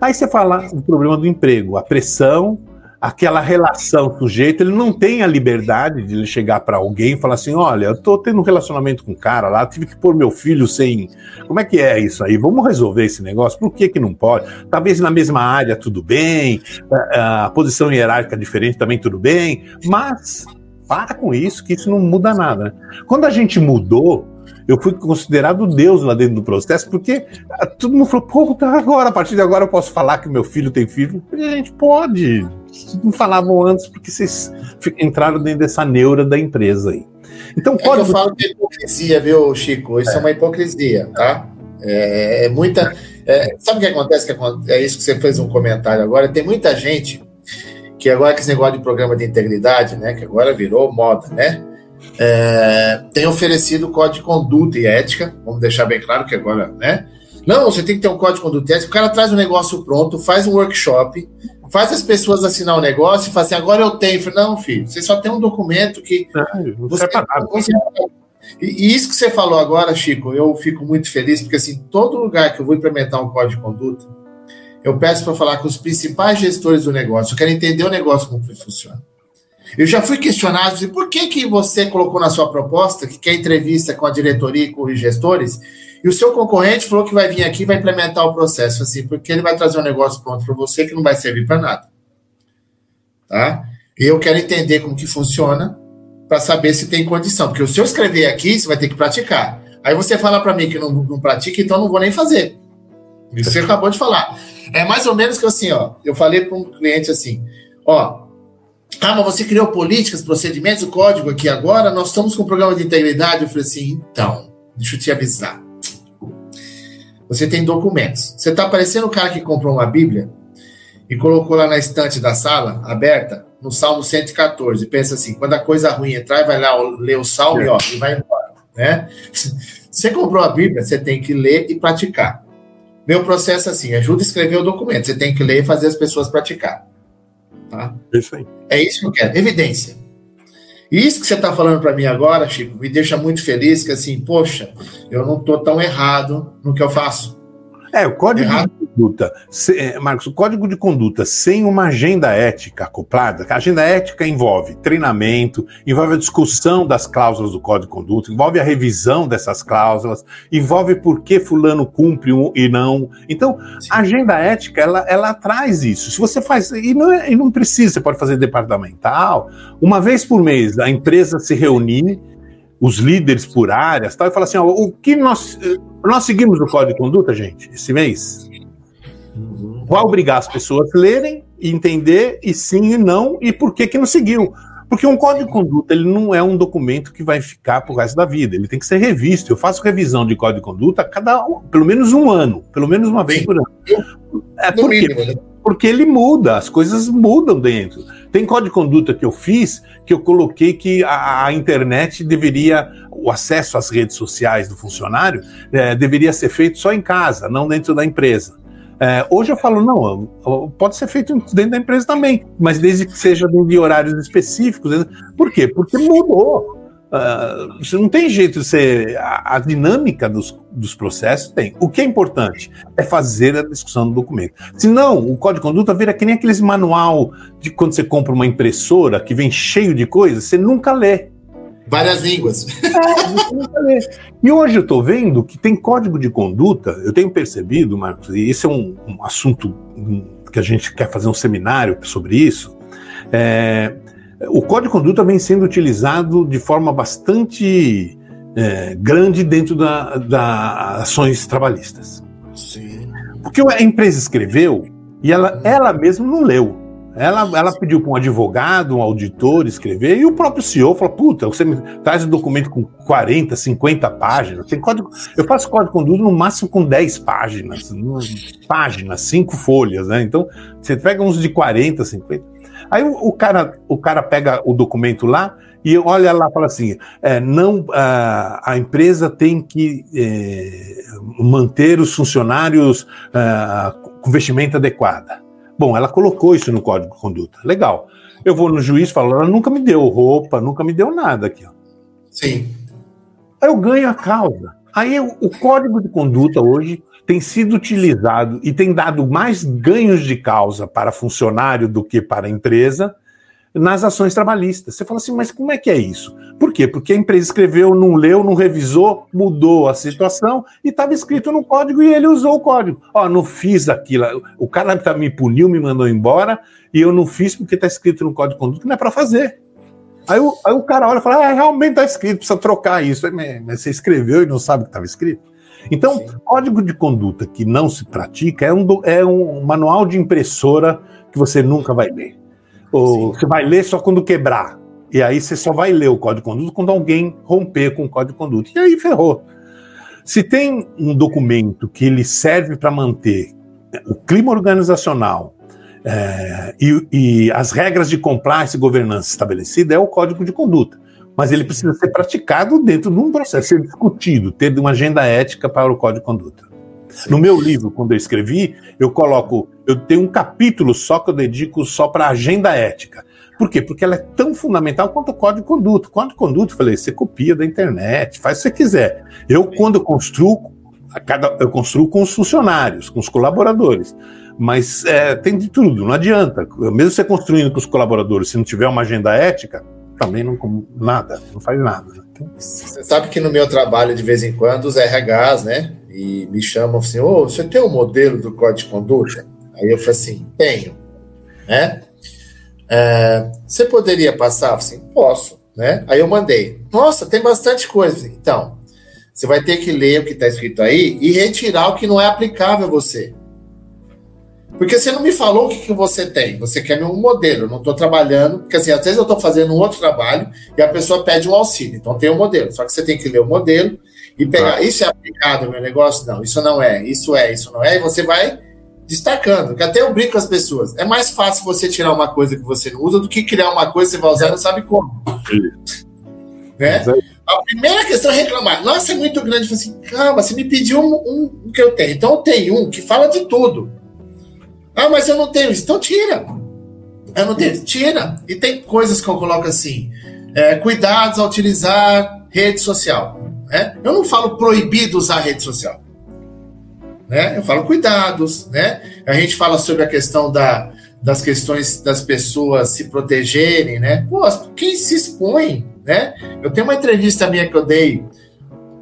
Aí você fala o problema do emprego, a pressão aquela relação sujeito, ele não tem a liberdade de ele chegar para alguém e falar assim: olha, eu tô tendo um relacionamento com um cara lá, tive que pôr meu filho sem. Como é que é isso aí? Vamos resolver esse negócio? Por que, que não pode? Talvez na mesma área tudo bem, a, a posição hierárquica diferente também tudo bem, mas para com isso, que isso não muda nada. Quando a gente mudou, eu fui considerado Deus lá dentro do processo, porque todo mundo falou, pô, tá agora, a partir de agora eu posso falar que meu filho tem filho. A gente pode. Não falavam antes porque vocês entraram dentro dessa neura da empresa aí. Então, é pode. eu falo de hipocrisia, viu, Chico? Isso é, é uma hipocrisia, tá? É, é muita. É, sabe o que acontece? Que é isso que você fez um comentário agora. Tem muita gente que agora que esse negócio de programa de integridade, né? Que agora virou moda, né? É, tem oferecido código de conduta e ética, vamos deixar bem claro que agora, né? Não, você tem que ter um código de conduta e ética. O cara traz o um negócio pronto, faz um workshop, faz as pessoas assinar o um negócio e fala assim: agora eu tenho. não, filho, você só tem um documento que. Não, você, você, e isso que você falou agora, Chico, eu fico muito feliz, porque assim, todo lugar que eu vou implementar um código de conduta, eu peço para falar com os principais gestores do negócio. Eu quero entender o negócio como funciona. Eu já fui questionado assim, por que, que você colocou na sua proposta que quer entrevista com a diretoria e com os gestores, e o seu concorrente falou que vai vir aqui e vai implementar o processo, assim, porque ele vai trazer um negócio pronto para você que não vai servir para nada. Tá? Eu quero entender como que funciona para saber se tem condição, porque se eu escrever aqui, você vai ter que praticar. Aí você fala para mim que não, não pratica, então não vou nem fazer. Isso você acabou de falar. É mais ou menos que assim, ó, eu falei para um cliente assim, ó, ah, mas você criou políticas, procedimentos, o código aqui agora, nós estamos com um programa de integridade. Eu falei assim, então, deixa eu te avisar. Você tem documentos. Você está parecendo o cara que comprou uma Bíblia e colocou lá na estante da sala, aberta, no Salmo 114. Pensa assim, quando a coisa ruim entrar, vai lá ler o Salmo e, ó, e vai embora. Né? Você comprou a Bíblia, você tem que ler e praticar. Meu processo é assim, ajuda a escrever o documento. Você tem que ler e fazer as pessoas praticar. Tá? É isso aí. É isso que eu quero, evidência. E isso que você está falando para mim agora, Chico, me deixa muito feliz, que assim, poxa, eu não estou tão errado no que eu faço. É, o código Errado. Conduta, se, é, Marcos, o código de conduta sem uma agenda ética acoplada, a agenda ética envolve treinamento, envolve a discussão das cláusulas do código de conduta, envolve a revisão dessas cláusulas, envolve por que fulano cumpre um e não. Então, Sim. a agenda ética, ela, ela traz isso. Se você faz, e não, é, e não precisa, você pode fazer departamental, uma vez por mês a empresa se reunir os líderes por áreas, tal, e fala assim: ó, o que nós. Nós seguimos o código de conduta, gente, esse mês. Vai obrigar as pessoas a lerem, entender e sim e não, e por que, que não seguiu. Porque um código de conduta ele não é um documento que vai ficar pro resto da vida, ele tem que ser revisto. Eu faço revisão de código de conduta a cada pelo menos um ano, pelo menos uma vez por ano. É porque, né? porque ele muda, as coisas mudam dentro. Tem código de conduta que eu fiz que eu coloquei que a, a internet deveria, o acesso às redes sociais do funcionário é, deveria ser feito só em casa, não dentro da empresa. É, hoje eu falo, não, pode ser feito dentro da empresa também, mas desde que seja de horários específicos. Por quê? Porque mudou. Uh, não tem jeito de ser. A, a, dinâmica dos, dos processos tem. O que é importante é fazer a discussão do documento. Senão, o código de conduta vira que nem aqueles manual de quando você compra uma impressora que vem cheio de coisas, você nunca lê. Várias línguas. e hoje eu estou vendo que tem código de conduta, eu tenho percebido, Marcos, e esse é um, um assunto que a gente quer fazer um seminário sobre isso. É, o código de conduta vem sendo utilizado de forma bastante é, grande dentro das da ações trabalhistas. Sim. Porque a empresa escreveu e ela, ela mesma não leu. Ela, ela pediu para um advogado, um auditor escrever, e o próprio CEO falou: Puta, você me traz um documento com 40, 50 páginas. Tem código, eu faço código de conduta no máximo com 10 páginas, páginas, 5 folhas, né? Então, você pega uns de 40, 50. Aí o, o cara, o cara pega o documento lá e olha lá fala assim: é, não, a, a, empresa tem que é, manter os funcionários é, com vestimenta adequada. Bom, ela colocou isso no código de conduta. Legal. Eu vou no juiz e falo, ela nunca me deu roupa, nunca me deu nada aqui. Ó. Sim. Aí eu ganho a causa. Aí o código de conduta hoje tem sido utilizado e tem dado mais ganhos de causa para funcionário do que para empresa nas ações trabalhistas. Você fala assim, mas como é que é isso? Por quê? Porque a empresa escreveu, não leu, não revisou, mudou a situação e estava escrito no código e ele usou o código. Ó, não fiz aquilo. O cara tá, me puniu, me mandou embora e eu não fiz porque está escrito no código de conduta que não é para fazer. Aí o, aí o, cara olha e fala, ah, realmente está escrito, precisa trocar isso. Mas você escreveu e não sabe o que estava escrito? Então, Sim. código de conduta que não se pratica é um, é um manual de impressora que você nunca vai ler. Ou você vai ler só quando quebrar. E aí você só vai ler o código de conduta quando alguém romper com o código de conduta. E aí ferrou. Se tem um documento que ele serve para manter o clima organizacional é, e, e, as regras de compliance e governança estabelecidas, é o código de conduta. Mas ele precisa ser praticado dentro de um processo, ser discutido, ter uma agenda ética para o código de conduta. Sim. No meu livro, quando eu escrevi, eu coloco, eu tenho um capítulo só que eu dedico só para agenda ética. Por quê? Porque ela é tão fundamental quanto o código de conduta. O código de conduta, eu falei, você copia da internet, faz o que você quiser. Eu, quando eu construo, cada, eu construo com os funcionários, com os colaboradores. Mas é, tem de tudo, não adianta. Mesmo você construindo com os colaboradores, se não tiver uma agenda ética, também não nada, não faz nada. Então, você sabe que no meu trabalho, de vez em quando, os RHs, né, e me chamam assim, ô, oh, você tem um modelo do código de conduta? Aí eu falei assim, tenho, né? É, você poderia passar? Eu assim, posso, né? Aí eu mandei, nossa, tem bastante coisa. Então, você vai ter que ler o que está escrito aí e retirar o que não é aplicável a você. Porque você não me falou o que, que você tem. Você quer um modelo. Eu não estou trabalhando. Porque assim, às vezes eu estou fazendo um outro trabalho e a pessoa pede um auxílio. Então tem um modelo. Só que você tem que ler o modelo e pegar. Ah. Isso é aplicado meu negócio? Não, isso não é. Isso é, isso não é. E você vai destacando. Que até eu brinco com as pessoas. É mais fácil você tirar uma coisa que você não usa do que criar uma coisa que você vai usar e não sabe como. Né? A primeira questão é reclamar. Nossa, é muito grande. Eu assim, calma, você me pediu um, um que eu tenho. Então eu tenho um que fala de tudo. Ah, mas eu não tenho isso. Então tira. Eu não tenho. Tira. E tem coisas que eu coloco assim: é, cuidados ao utilizar rede social. Né? Eu não falo proibido usar rede social. Né? Eu falo cuidados. Né? A gente fala sobre a questão da, das questões das pessoas se protegerem. Né? Pô, quem se expõe? Né? Eu tenho uma entrevista minha que eu dei,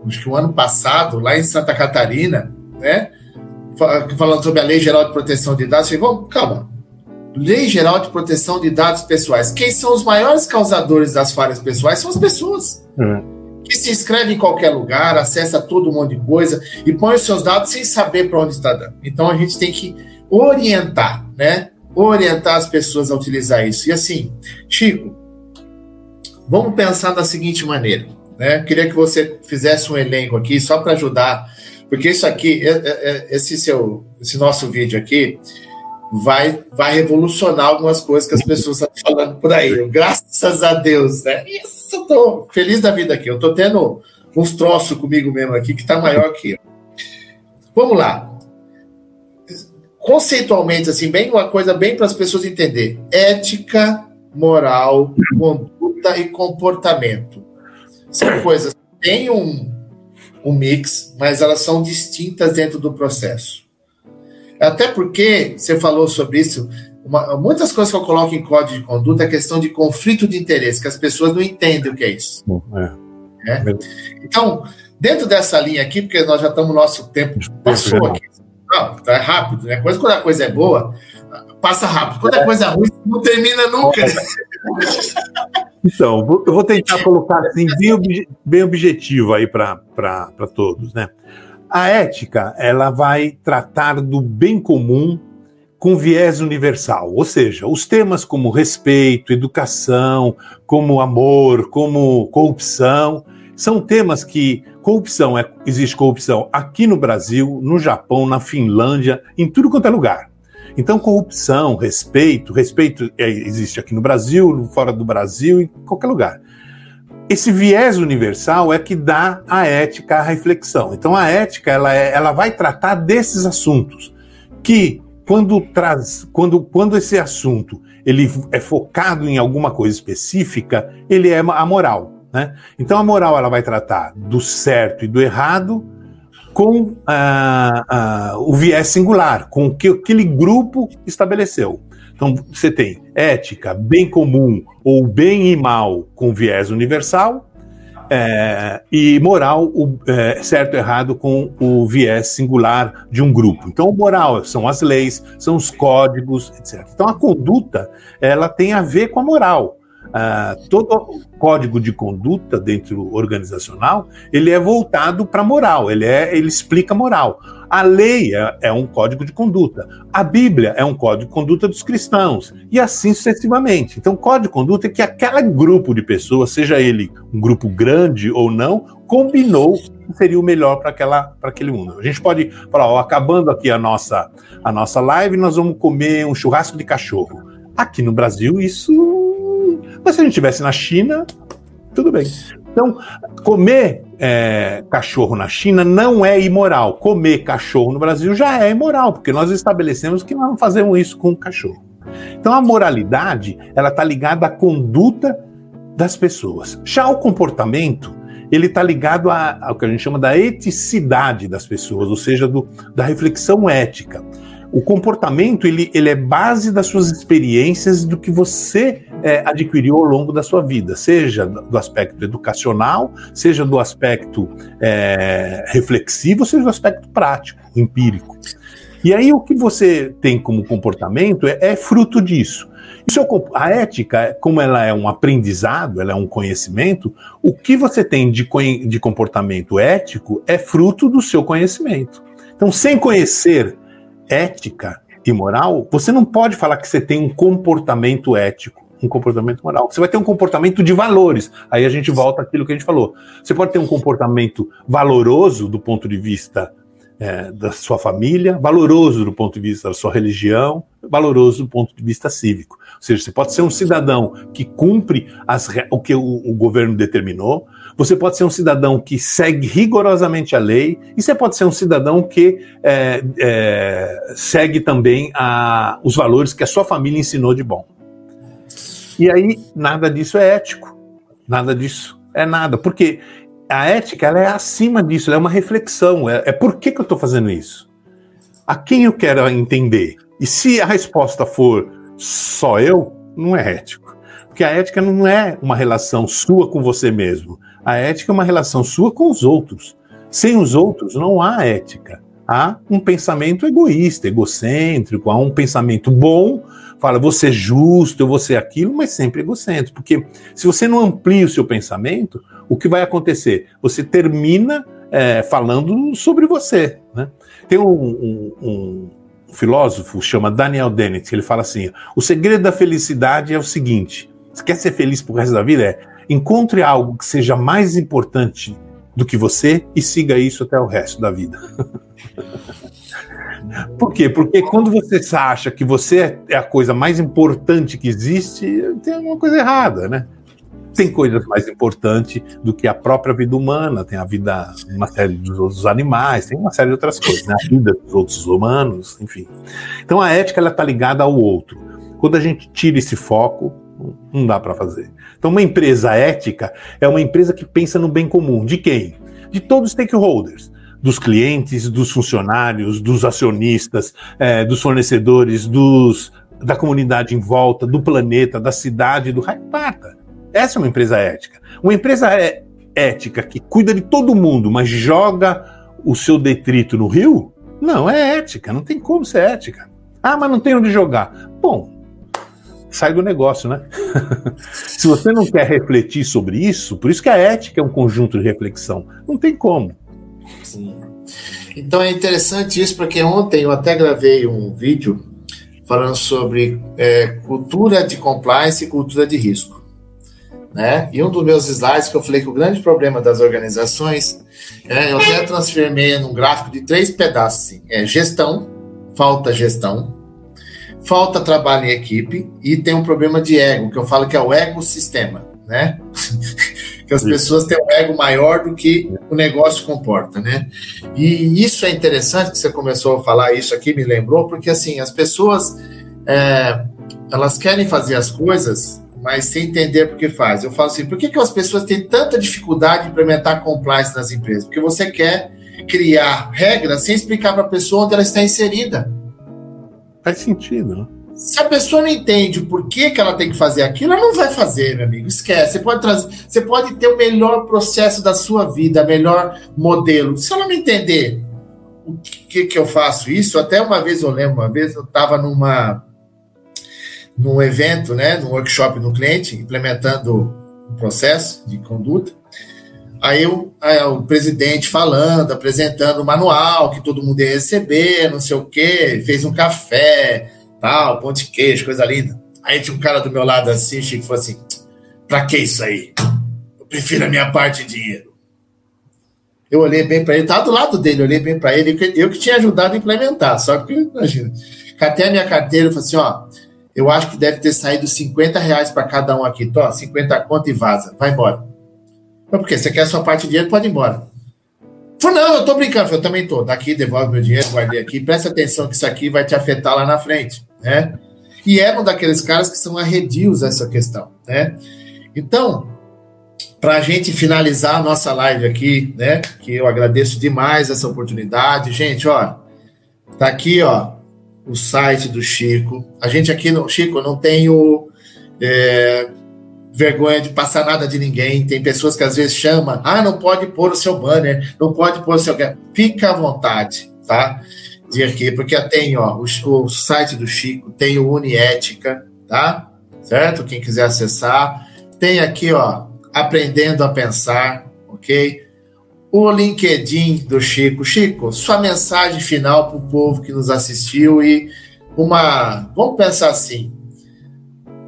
acho que o um ano passado, lá em Santa Catarina, né? falando sobre a Lei Geral de Proteção de Dados, eu falei, vamos, calma. Lei Geral de Proteção de Dados Pessoais. Quem são os maiores causadores das falhas pessoais são as pessoas. Uhum. Que se inscreve em qualquer lugar, acessa todo um monte de coisa e põe os seus dados sem saber para onde está dando. Então a gente tem que orientar, né? Orientar as pessoas a utilizar isso. E assim, Chico, vamos pensar da seguinte maneira, né? Queria que você fizesse um elenco aqui só para ajudar porque isso aqui, é, é, é, esse seu, esse nosso vídeo aqui, vai, vai revolucionar algumas coisas que as pessoas estão falando por aí. Graças a Deus, né? Isso, eu tô feliz da vida aqui. Eu tô tendo uns troços comigo mesmo aqui que tá maior que Vamos lá. Conceitualmente, assim, bem uma coisa bem para as pessoas entender. Ética, moral, conduta e comportamento. São coisas que têm um, um mix, mas elas são distintas dentro do processo. Até porque você falou sobre isso, uma, muitas coisas que eu coloco em código de conduta é questão de conflito de interesse, que as pessoas não entendem o que é isso. É. É? Então, dentro dessa linha aqui, porque nós já estamos no nosso tempo, passou aqui. Não, tá rápido, né? Coisa, quando a coisa é boa, passa rápido. Quando a coisa é ruim, não termina nunca. Então, eu vou tentar colocar assim, bem, bem objetivo aí para todos, né? A ética, ela vai tratar do bem comum com viés universal, ou seja, os temas como respeito, educação, como amor, como corrupção, são temas que corrupção é, existe corrupção aqui no Brasil, no Japão, na Finlândia, em tudo quanto é lugar. Então, corrupção, respeito, respeito é, existe aqui no Brasil, fora do Brasil, em qualquer lugar. Esse viés universal é que dá a ética à reflexão. Então, a ética ela, é, ela vai tratar desses assuntos que quando traz, quando, quando esse assunto ele é focado em alguma coisa específica, ele é a moral. Né? Então a moral ela vai tratar do certo e do errado com ah, ah, o viés singular, com o que aquele grupo estabeleceu. Então você tem ética, bem comum ou bem e mal com viés universal, é, e moral, o, é, certo e errado, com o viés singular de um grupo. Então, moral são as leis, são os códigos, etc. Então, a conduta ela tem a ver com a moral. Uh, todo código de conduta dentro organizacional ele é voltado para moral, ele, é, ele explica moral. A lei é, é, um código de conduta, a Bíblia é um código de conduta dos cristãos, e assim sucessivamente. Então, código de conduta é que aquele grupo de pessoas, seja ele um grupo grande ou não, combinou que seria o melhor para aquele mundo. A gente pode falar, ó, acabando aqui a nossa, a nossa live, nós vamos comer um churrasco de cachorro. Aqui no Brasil, isso mas se a gente estivesse na China, tudo bem. Então, comer é, cachorro na China não é imoral. Comer cachorro no Brasil já é imoral, porque nós estabelecemos que nós não fazemos isso com o cachorro. Então, a moralidade ela está ligada à conduta das pessoas. Já o comportamento ele está ligado ao que a gente chama da eticidade das pessoas, ou seja, do, da reflexão ética o comportamento ele, ele é base das suas experiências do que você é, adquiriu ao longo da sua vida, seja do aspecto educacional, seja do aspecto é, reflexivo, seja do aspecto prático, empírico. E aí o que você tem como comportamento é, é fruto disso. Isso a ética, como ela é um aprendizado, ela é um conhecimento, o que você tem de, de comportamento ético é fruto do seu conhecimento. Então, sem conhecer ética e moral, você não pode falar que você tem um comportamento ético, um comportamento moral. Você vai ter um comportamento de valores. Aí a gente volta àquilo que a gente falou. Você pode ter um comportamento valoroso do ponto de vista é, da sua família, valoroso do ponto de vista da sua religião, valoroso do ponto de vista cívico. Ou seja, você pode ser um cidadão que cumpre as, o que o, o governo determinou, você pode ser um cidadão que segue rigorosamente a lei, e você pode ser um cidadão que é, é, segue também a, os valores que a sua família ensinou de bom. E aí, nada disso é ético. Nada disso é nada. Porque a ética ela é acima disso, ela é uma reflexão. É, é por que, que eu estou fazendo isso? A quem eu quero entender? E se a resposta for só eu, não é ético. Porque a ética não é uma relação sua com você mesmo. A ética é uma relação sua com os outros. Sem os outros não há ética. Há um pensamento egoísta, egocêntrico, há um pensamento bom, fala vou ser justo, eu vou ser aquilo, mas sempre egocêntrico. Porque se você não amplia o seu pensamento, o que vai acontecer? Você termina é, falando sobre você. Né? Tem um, um, um filósofo chama Daniel Dennett, ele fala assim: o segredo da felicidade é o seguinte: você quer ser feliz pro resto da vida? É Encontre algo que seja mais importante do que você e siga isso até o resto da vida. Por quê? Porque quando você acha que você é a coisa mais importante que existe, tem alguma coisa errada, né? Tem coisas mais importantes do que a própria vida humana, tem a vida, uma série dos outros animais, tem uma série de outras coisas, né? A vida dos outros humanos, enfim. Então a ética ela está ligada ao outro. Quando a gente tira esse foco, não dá para fazer. Então, uma empresa ética é uma empresa que pensa no bem comum. De quem? De todos os stakeholders. dos clientes, dos funcionários, dos acionistas, é, dos fornecedores, dos, da comunidade em volta, do planeta, da cidade, do raio. Essa é uma empresa ética. Uma empresa é ética que cuida de todo mundo, mas joga o seu detrito no rio? Não, é ética, não tem como ser ética. Ah, mas não tem onde jogar. Bom, sai do negócio, né? Se você não quer refletir sobre isso, por isso que a ética é um conjunto de reflexão. Não tem como. Sim. Então é interessante isso, porque ontem eu até gravei um vídeo falando sobre é, cultura de compliance e cultura de risco. Né? E um dos meus slides que eu falei que o grande problema das organizações, é, eu até transformei num gráfico de três pedaços: assim, é gestão, falta gestão, falta trabalho em equipe e tem um problema de ego, que eu falo que é o ecossistema, né? que as pessoas têm um ego maior do que o negócio comporta, né? E isso é interessante que você começou a falar isso aqui, me lembrou, porque assim, as pessoas é, elas querem fazer as coisas, mas sem entender por que faz. Eu falo assim, por que, que as pessoas têm tanta dificuldade de implementar compliance nas empresas? Porque você quer criar regras sem explicar para a pessoa onde ela está inserida. Faz sentido, né? Se a pessoa não entende por que, que ela tem que fazer aquilo, ela não vai fazer, meu amigo. Esquece. Você pode trazer, você pode ter o melhor processo da sua vida, melhor modelo. Se ela não entender o que, que eu faço isso, até uma vez eu lembro, uma vez eu estava numa num evento, né, num workshop no cliente, implementando um processo de conduta. Aí eu, aí o presidente falando, apresentando o manual que todo mundo ia receber, não sei o quê, fez um café, tal, pão de queijo, coisa linda. Aí tinha um cara do meu lado assim, Chico, falou assim: pra que isso aí? Eu prefiro a minha parte de dinheiro. Eu olhei bem para ele, tava do lado dele, olhei bem para ele, eu que tinha ajudado a implementar, só que, imagina, catei a minha carteira e falei assim: ó, eu acho que deve ter saído 50 reais para cada um aqui, tô, 50 conto e vaza, vai embora. Mas por quê? Você quer a sua parte de dinheiro, pode ir embora. Falei, não, eu tô brincando. Eu também tô. Daqui, devolve meu dinheiro, guardei aqui. Presta atenção que isso aqui vai te afetar lá na frente né? E é um daqueles caras que são arredios essa questão, né? Então, para a gente finalizar a nossa live aqui, né? Que eu agradeço demais essa oportunidade, gente. Ó, tá aqui, ó, o site do Chico. A gente aqui no Chico não tem o é, vergonha de passar nada de ninguém. Tem pessoas que às vezes chamam, ah, não pode pôr o seu banner, não pode pôr o seu. Fica à vontade, tá? de aqui, porque tem ó, o, o site do Chico, tem o Uniética, tá? Certo? Quem quiser acessar. Tem aqui, ó, Aprendendo a Pensar, ok? O LinkedIn do Chico. Chico, sua mensagem final para o povo que nos assistiu e uma. Vamos pensar assim.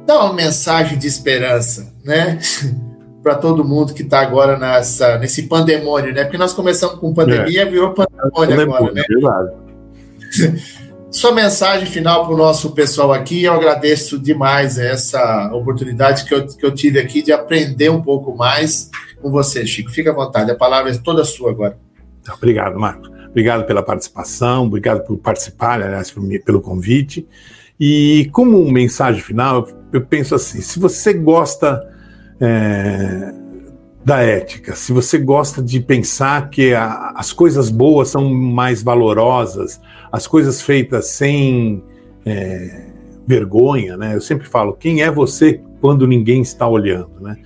Dá uma mensagem de esperança, né? para todo mundo que está agora nessa, nesse pandemônio, né? Porque nós começamos com pandemia, é. virou pandemônio agora, né? Verdade. Sua mensagem final para o nosso pessoal aqui, eu agradeço demais essa oportunidade que eu, que eu tive aqui de aprender um pouco mais com você, Chico. Fique à vontade, a palavra é toda sua agora. Obrigado, Marco. Obrigado pela participação, obrigado por participar, aliás, pelo convite. E como mensagem final, eu penso assim: se você gosta é, da ética, se você gosta de pensar que a, as coisas boas são mais valorosas, as coisas feitas sem é, vergonha, né? Eu sempre falo, quem é você quando ninguém está olhando, né?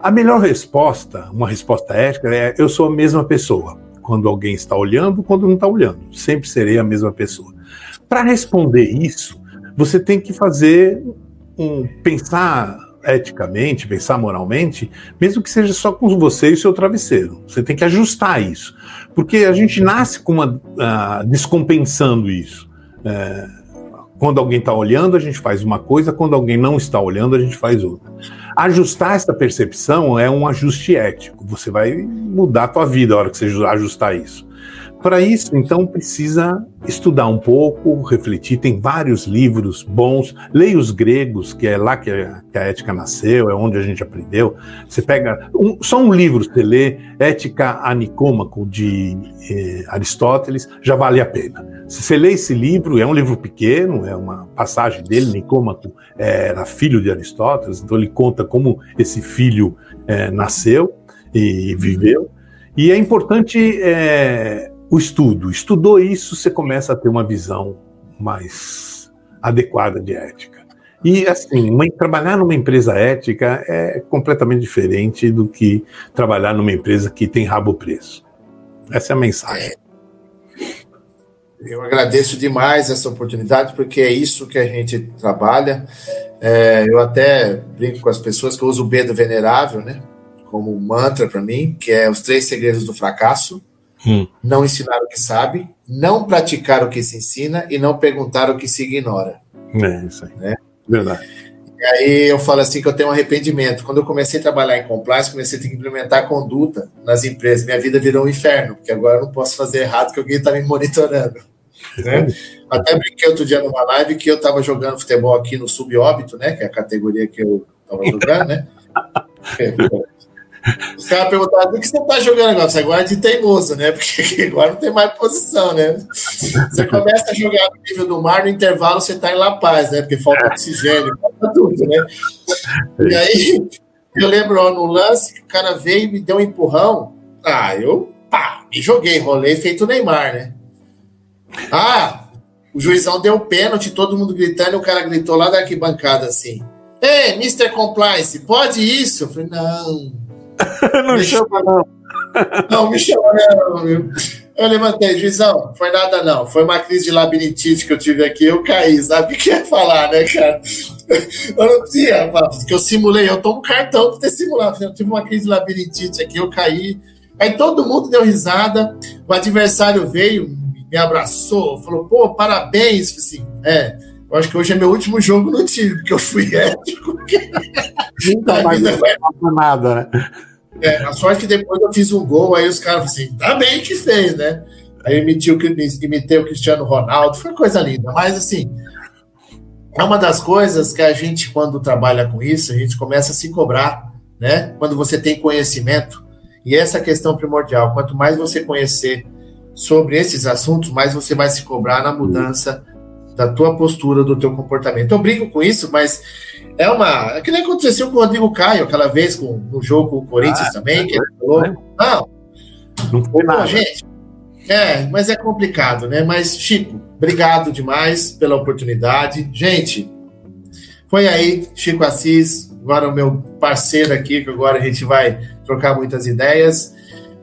A melhor resposta, uma resposta ética, é eu sou a mesma pessoa. Quando alguém está olhando, quando não está olhando. Sempre serei a mesma pessoa. Para responder isso, você tem que fazer um pensar eticamente, pensar moralmente, mesmo que seja só com você e seu travesseiro. Você tem que ajustar isso. Porque a gente nasce com uma, uh, descompensando isso. É, quando alguém está olhando, a gente faz uma coisa, quando alguém não está olhando, a gente faz outra. Ajustar essa percepção é um ajuste ético. Você vai mudar a tua vida a hora que você ajustar isso. Para isso, então, precisa estudar um pouco, refletir. Tem vários livros bons. Leia os gregos, que é lá que a, ética nasceu, é onde a gente aprendeu. Você pega um, só um livro, você lê Ética a Nicômaco, de eh, Aristóteles, já vale a pena. Se você lê esse livro, é um livro pequeno, é uma passagem dele. Nicômaco era filho de Aristóteles, então ele conta como esse filho eh, nasceu e viveu. E é importante. O estudo. Estudou isso, você começa a ter uma visão mais adequada de ética. E assim, uma, trabalhar numa empresa ética é completamente diferente do que trabalhar numa empresa que tem rabo preso. Essa é a mensagem. Eu agradeço demais essa oportunidade, porque é isso que a gente trabalha. É, eu até brinco com as pessoas que eu uso o B do Venerável, né? Como mantra para mim, que é os três segredos do fracasso. Hum. Não ensinar o que sabe, não praticar o que se ensina e não perguntar o que se ignora. É isso aí. Né? Verdade. E aí eu falo assim que eu tenho um arrependimento. Quando eu comecei a trabalhar em compliance, comecei a ter que implementar conduta nas empresas. Minha vida virou um inferno, porque agora eu não posso fazer errado porque alguém está me monitorando. Né? Até brinquei outro dia numa live que eu estava jogando futebol aqui no subóbito, né? Que é a categoria que eu estava jogando, né? Os caras perguntaram: o que você está jogando agora? Você agora é de teimoso, né? Porque agora não tem mais posição, né? Você começa a jogar no nível do mar, no intervalo você está em La Paz, né? Porque falta oxigênio, falta tudo, né? E aí, eu lembro ó, no lance que o cara veio e me deu um empurrão. Ah, eu pá, me joguei, rolei feito o Neymar, né? Ah, o juizão deu pênalti, todo mundo gritando, e o cara gritou lá da arquibancada assim: Ei, Mr. Compliance, pode isso? Eu falei: Não. não me chama, não. Não, me chama, não. Eu levantei, juizão, foi nada não. Foi uma crise de labirintite que eu tive aqui, eu caí, sabe o que ia falar, né, cara? Eu não tinha, porque eu simulei, eu tomo cartão por ter simulado. Eu tive uma crise de labirintite aqui, eu caí. Aí todo mundo deu risada, o adversário veio, me abraçou, falou, pô, parabéns. Assim, é, eu acho que hoje é meu último jogo no time, porque eu fui ético. Nunca mais não nada, né? É, a sorte é que depois eu fiz um gol, aí os caras assim, tá bem que fez, né? Aí imitei o, imitei o Cristiano Ronaldo, foi coisa linda. Mas assim, é uma das coisas que a gente, quando trabalha com isso, a gente começa a se cobrar, né? Quando você tem conhecimento. E essa é a questão primordial. Quanto mais você conhecer sobre esses assuntos, mais você vai se cobrar na mudança da tua postura, do teu comportamento. Eu brinco com isso, mas é uma. É que nem aconteceu com o Rodrigo Caio aquela vez com, no jogo com o Corinthians ah, também, que ele falou. Não, não foi nada. gente, é, mas é complicado, né? Mas, Chico, obrigado demais pela oportunidade. Gente, foi aí, Chico Assis, agora o meu parceiro aqui, que agora a gente vai trocar muitas ideias.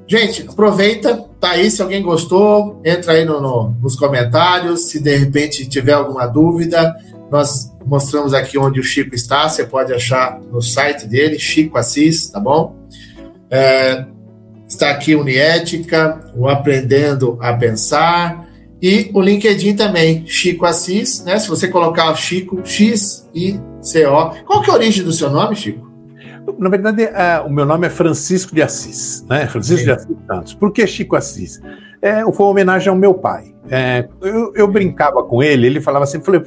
Gente, aproveita, tá aí. Se alguém gostou, entra aí no, no, nos comentários. Se de repente tiver alguma dúvida, nós mostramos aqui onde o Chico está. Você pode achar no site dele, Chico Assis, tá bom? É, está aqui Uniética, o Aprendendo a Pensar e o LinkedIn também, Chico Assis, né? Se você colocar Chico, X I C O. Qual que é a origem do seu nome, Chico? Na verdade, é, o meu nome é Francisco de Assis, né? Francisco Sim. de Assis Santos. Por que Chico Assis? É, foi uma homenagem ao meu pai. É, eu, eu, brincava com ele, ele falava assim, falei,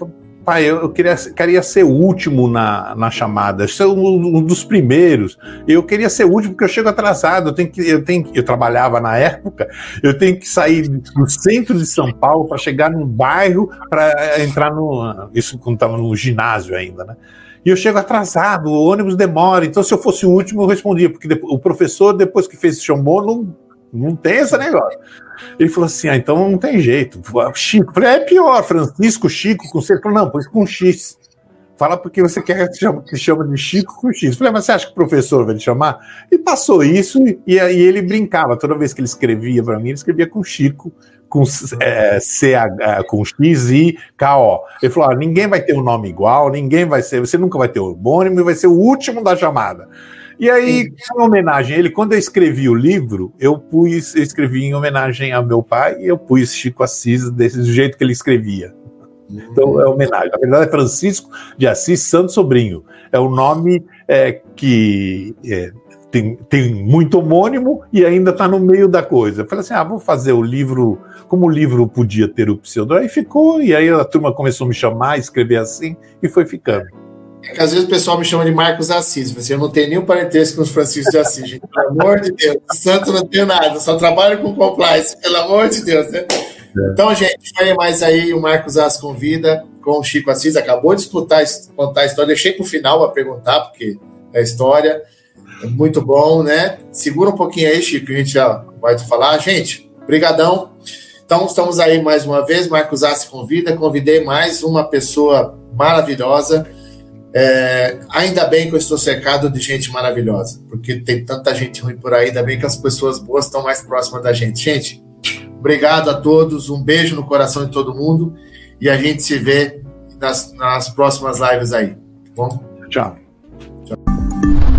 pai, eu, queria, queria ser o último na, na chamada, ser um, um, dos primeiros. Eu queria ser o último porque eu chego atrasado. Eu tenho que, eu tenho, eu trabalhava na época, eu tenho que sair do centro de São Paulo para chegar num bairro para entrar no, isso quando estava no ginásio ainda, né? E eu chego atrasado, o ônibus demora. Então, se eu fosse o último, eu respondia, porque o professor, depois que fez chamou, não, não tem esse negócio. Ele falou assim: ah, então não tem jeito. Chico, falei, é pior, Francisco, Chico, com C. Falei, não, pois com X. Fala porque você quer que chama, que chama de Chico com X. Falei, mas você acha que o professor vai te chamar? E passou isso, e aí ele brincava. Toda vez que ele escrevia para mim, ele escrevia com Chico com, é, CH, com X, I, K, O. Ele falou: ah, ninguém vai ter um nome igual, ninguém vai ser, você nunca vai ter o homônimo e vai ser o último da chamada. E aí, em homenagem a ele, quando eu escrevi o livro, eu pus, eu escrevi em homenagem ao meu pai e eu pus Chico Assis desse jeito que ele escrevia. Então é homenagem. Na verdade, é Francisco de Assis Santo Sobrinho. É o nome é, que é, tem, tem muito homônimo e ainda está no meio da coisa. Eu falei assim: ah, vou fazer o livro, como o livro podia ter o pseudônimo, aí ficou, e aí a turma começou a me chamar, escrever assim, e foi ficando. É que às vezes o pessoal me chama de Marcos Assis, mas eu não tenho nenhum parentesco com os Francisco de Assis, gente. Pelo amor de Deus, santo não tenho nada, só trabalho com compliance, pelo amor de Deus, né? É. Então, gente, foi mais aí o Marcos Assis convida com o Chico Assis, acabou de escutar, contar a história, deixei para o final para perguntar, porque é a história. Muito bom, né? Segura um pouquinho aí, Chico, a gente já vai te falar. Gente, Brigadão. Então, estamos aí mais uma vez. Marcos Assi convida. Convidei mais uma pessoa maravilhosa. É, ainda bem que eu estou cercado de gente maravilhosa, porque tem tanta gente ruim por aí. Ainda bem que as pessoas boas estão mais próximas da gente. Gente, obrigado a todos. Um beijo no coração de todo mundo. E a gente se vê nas, nas próximas lives aí. Tá bom? Tchau. Tchau.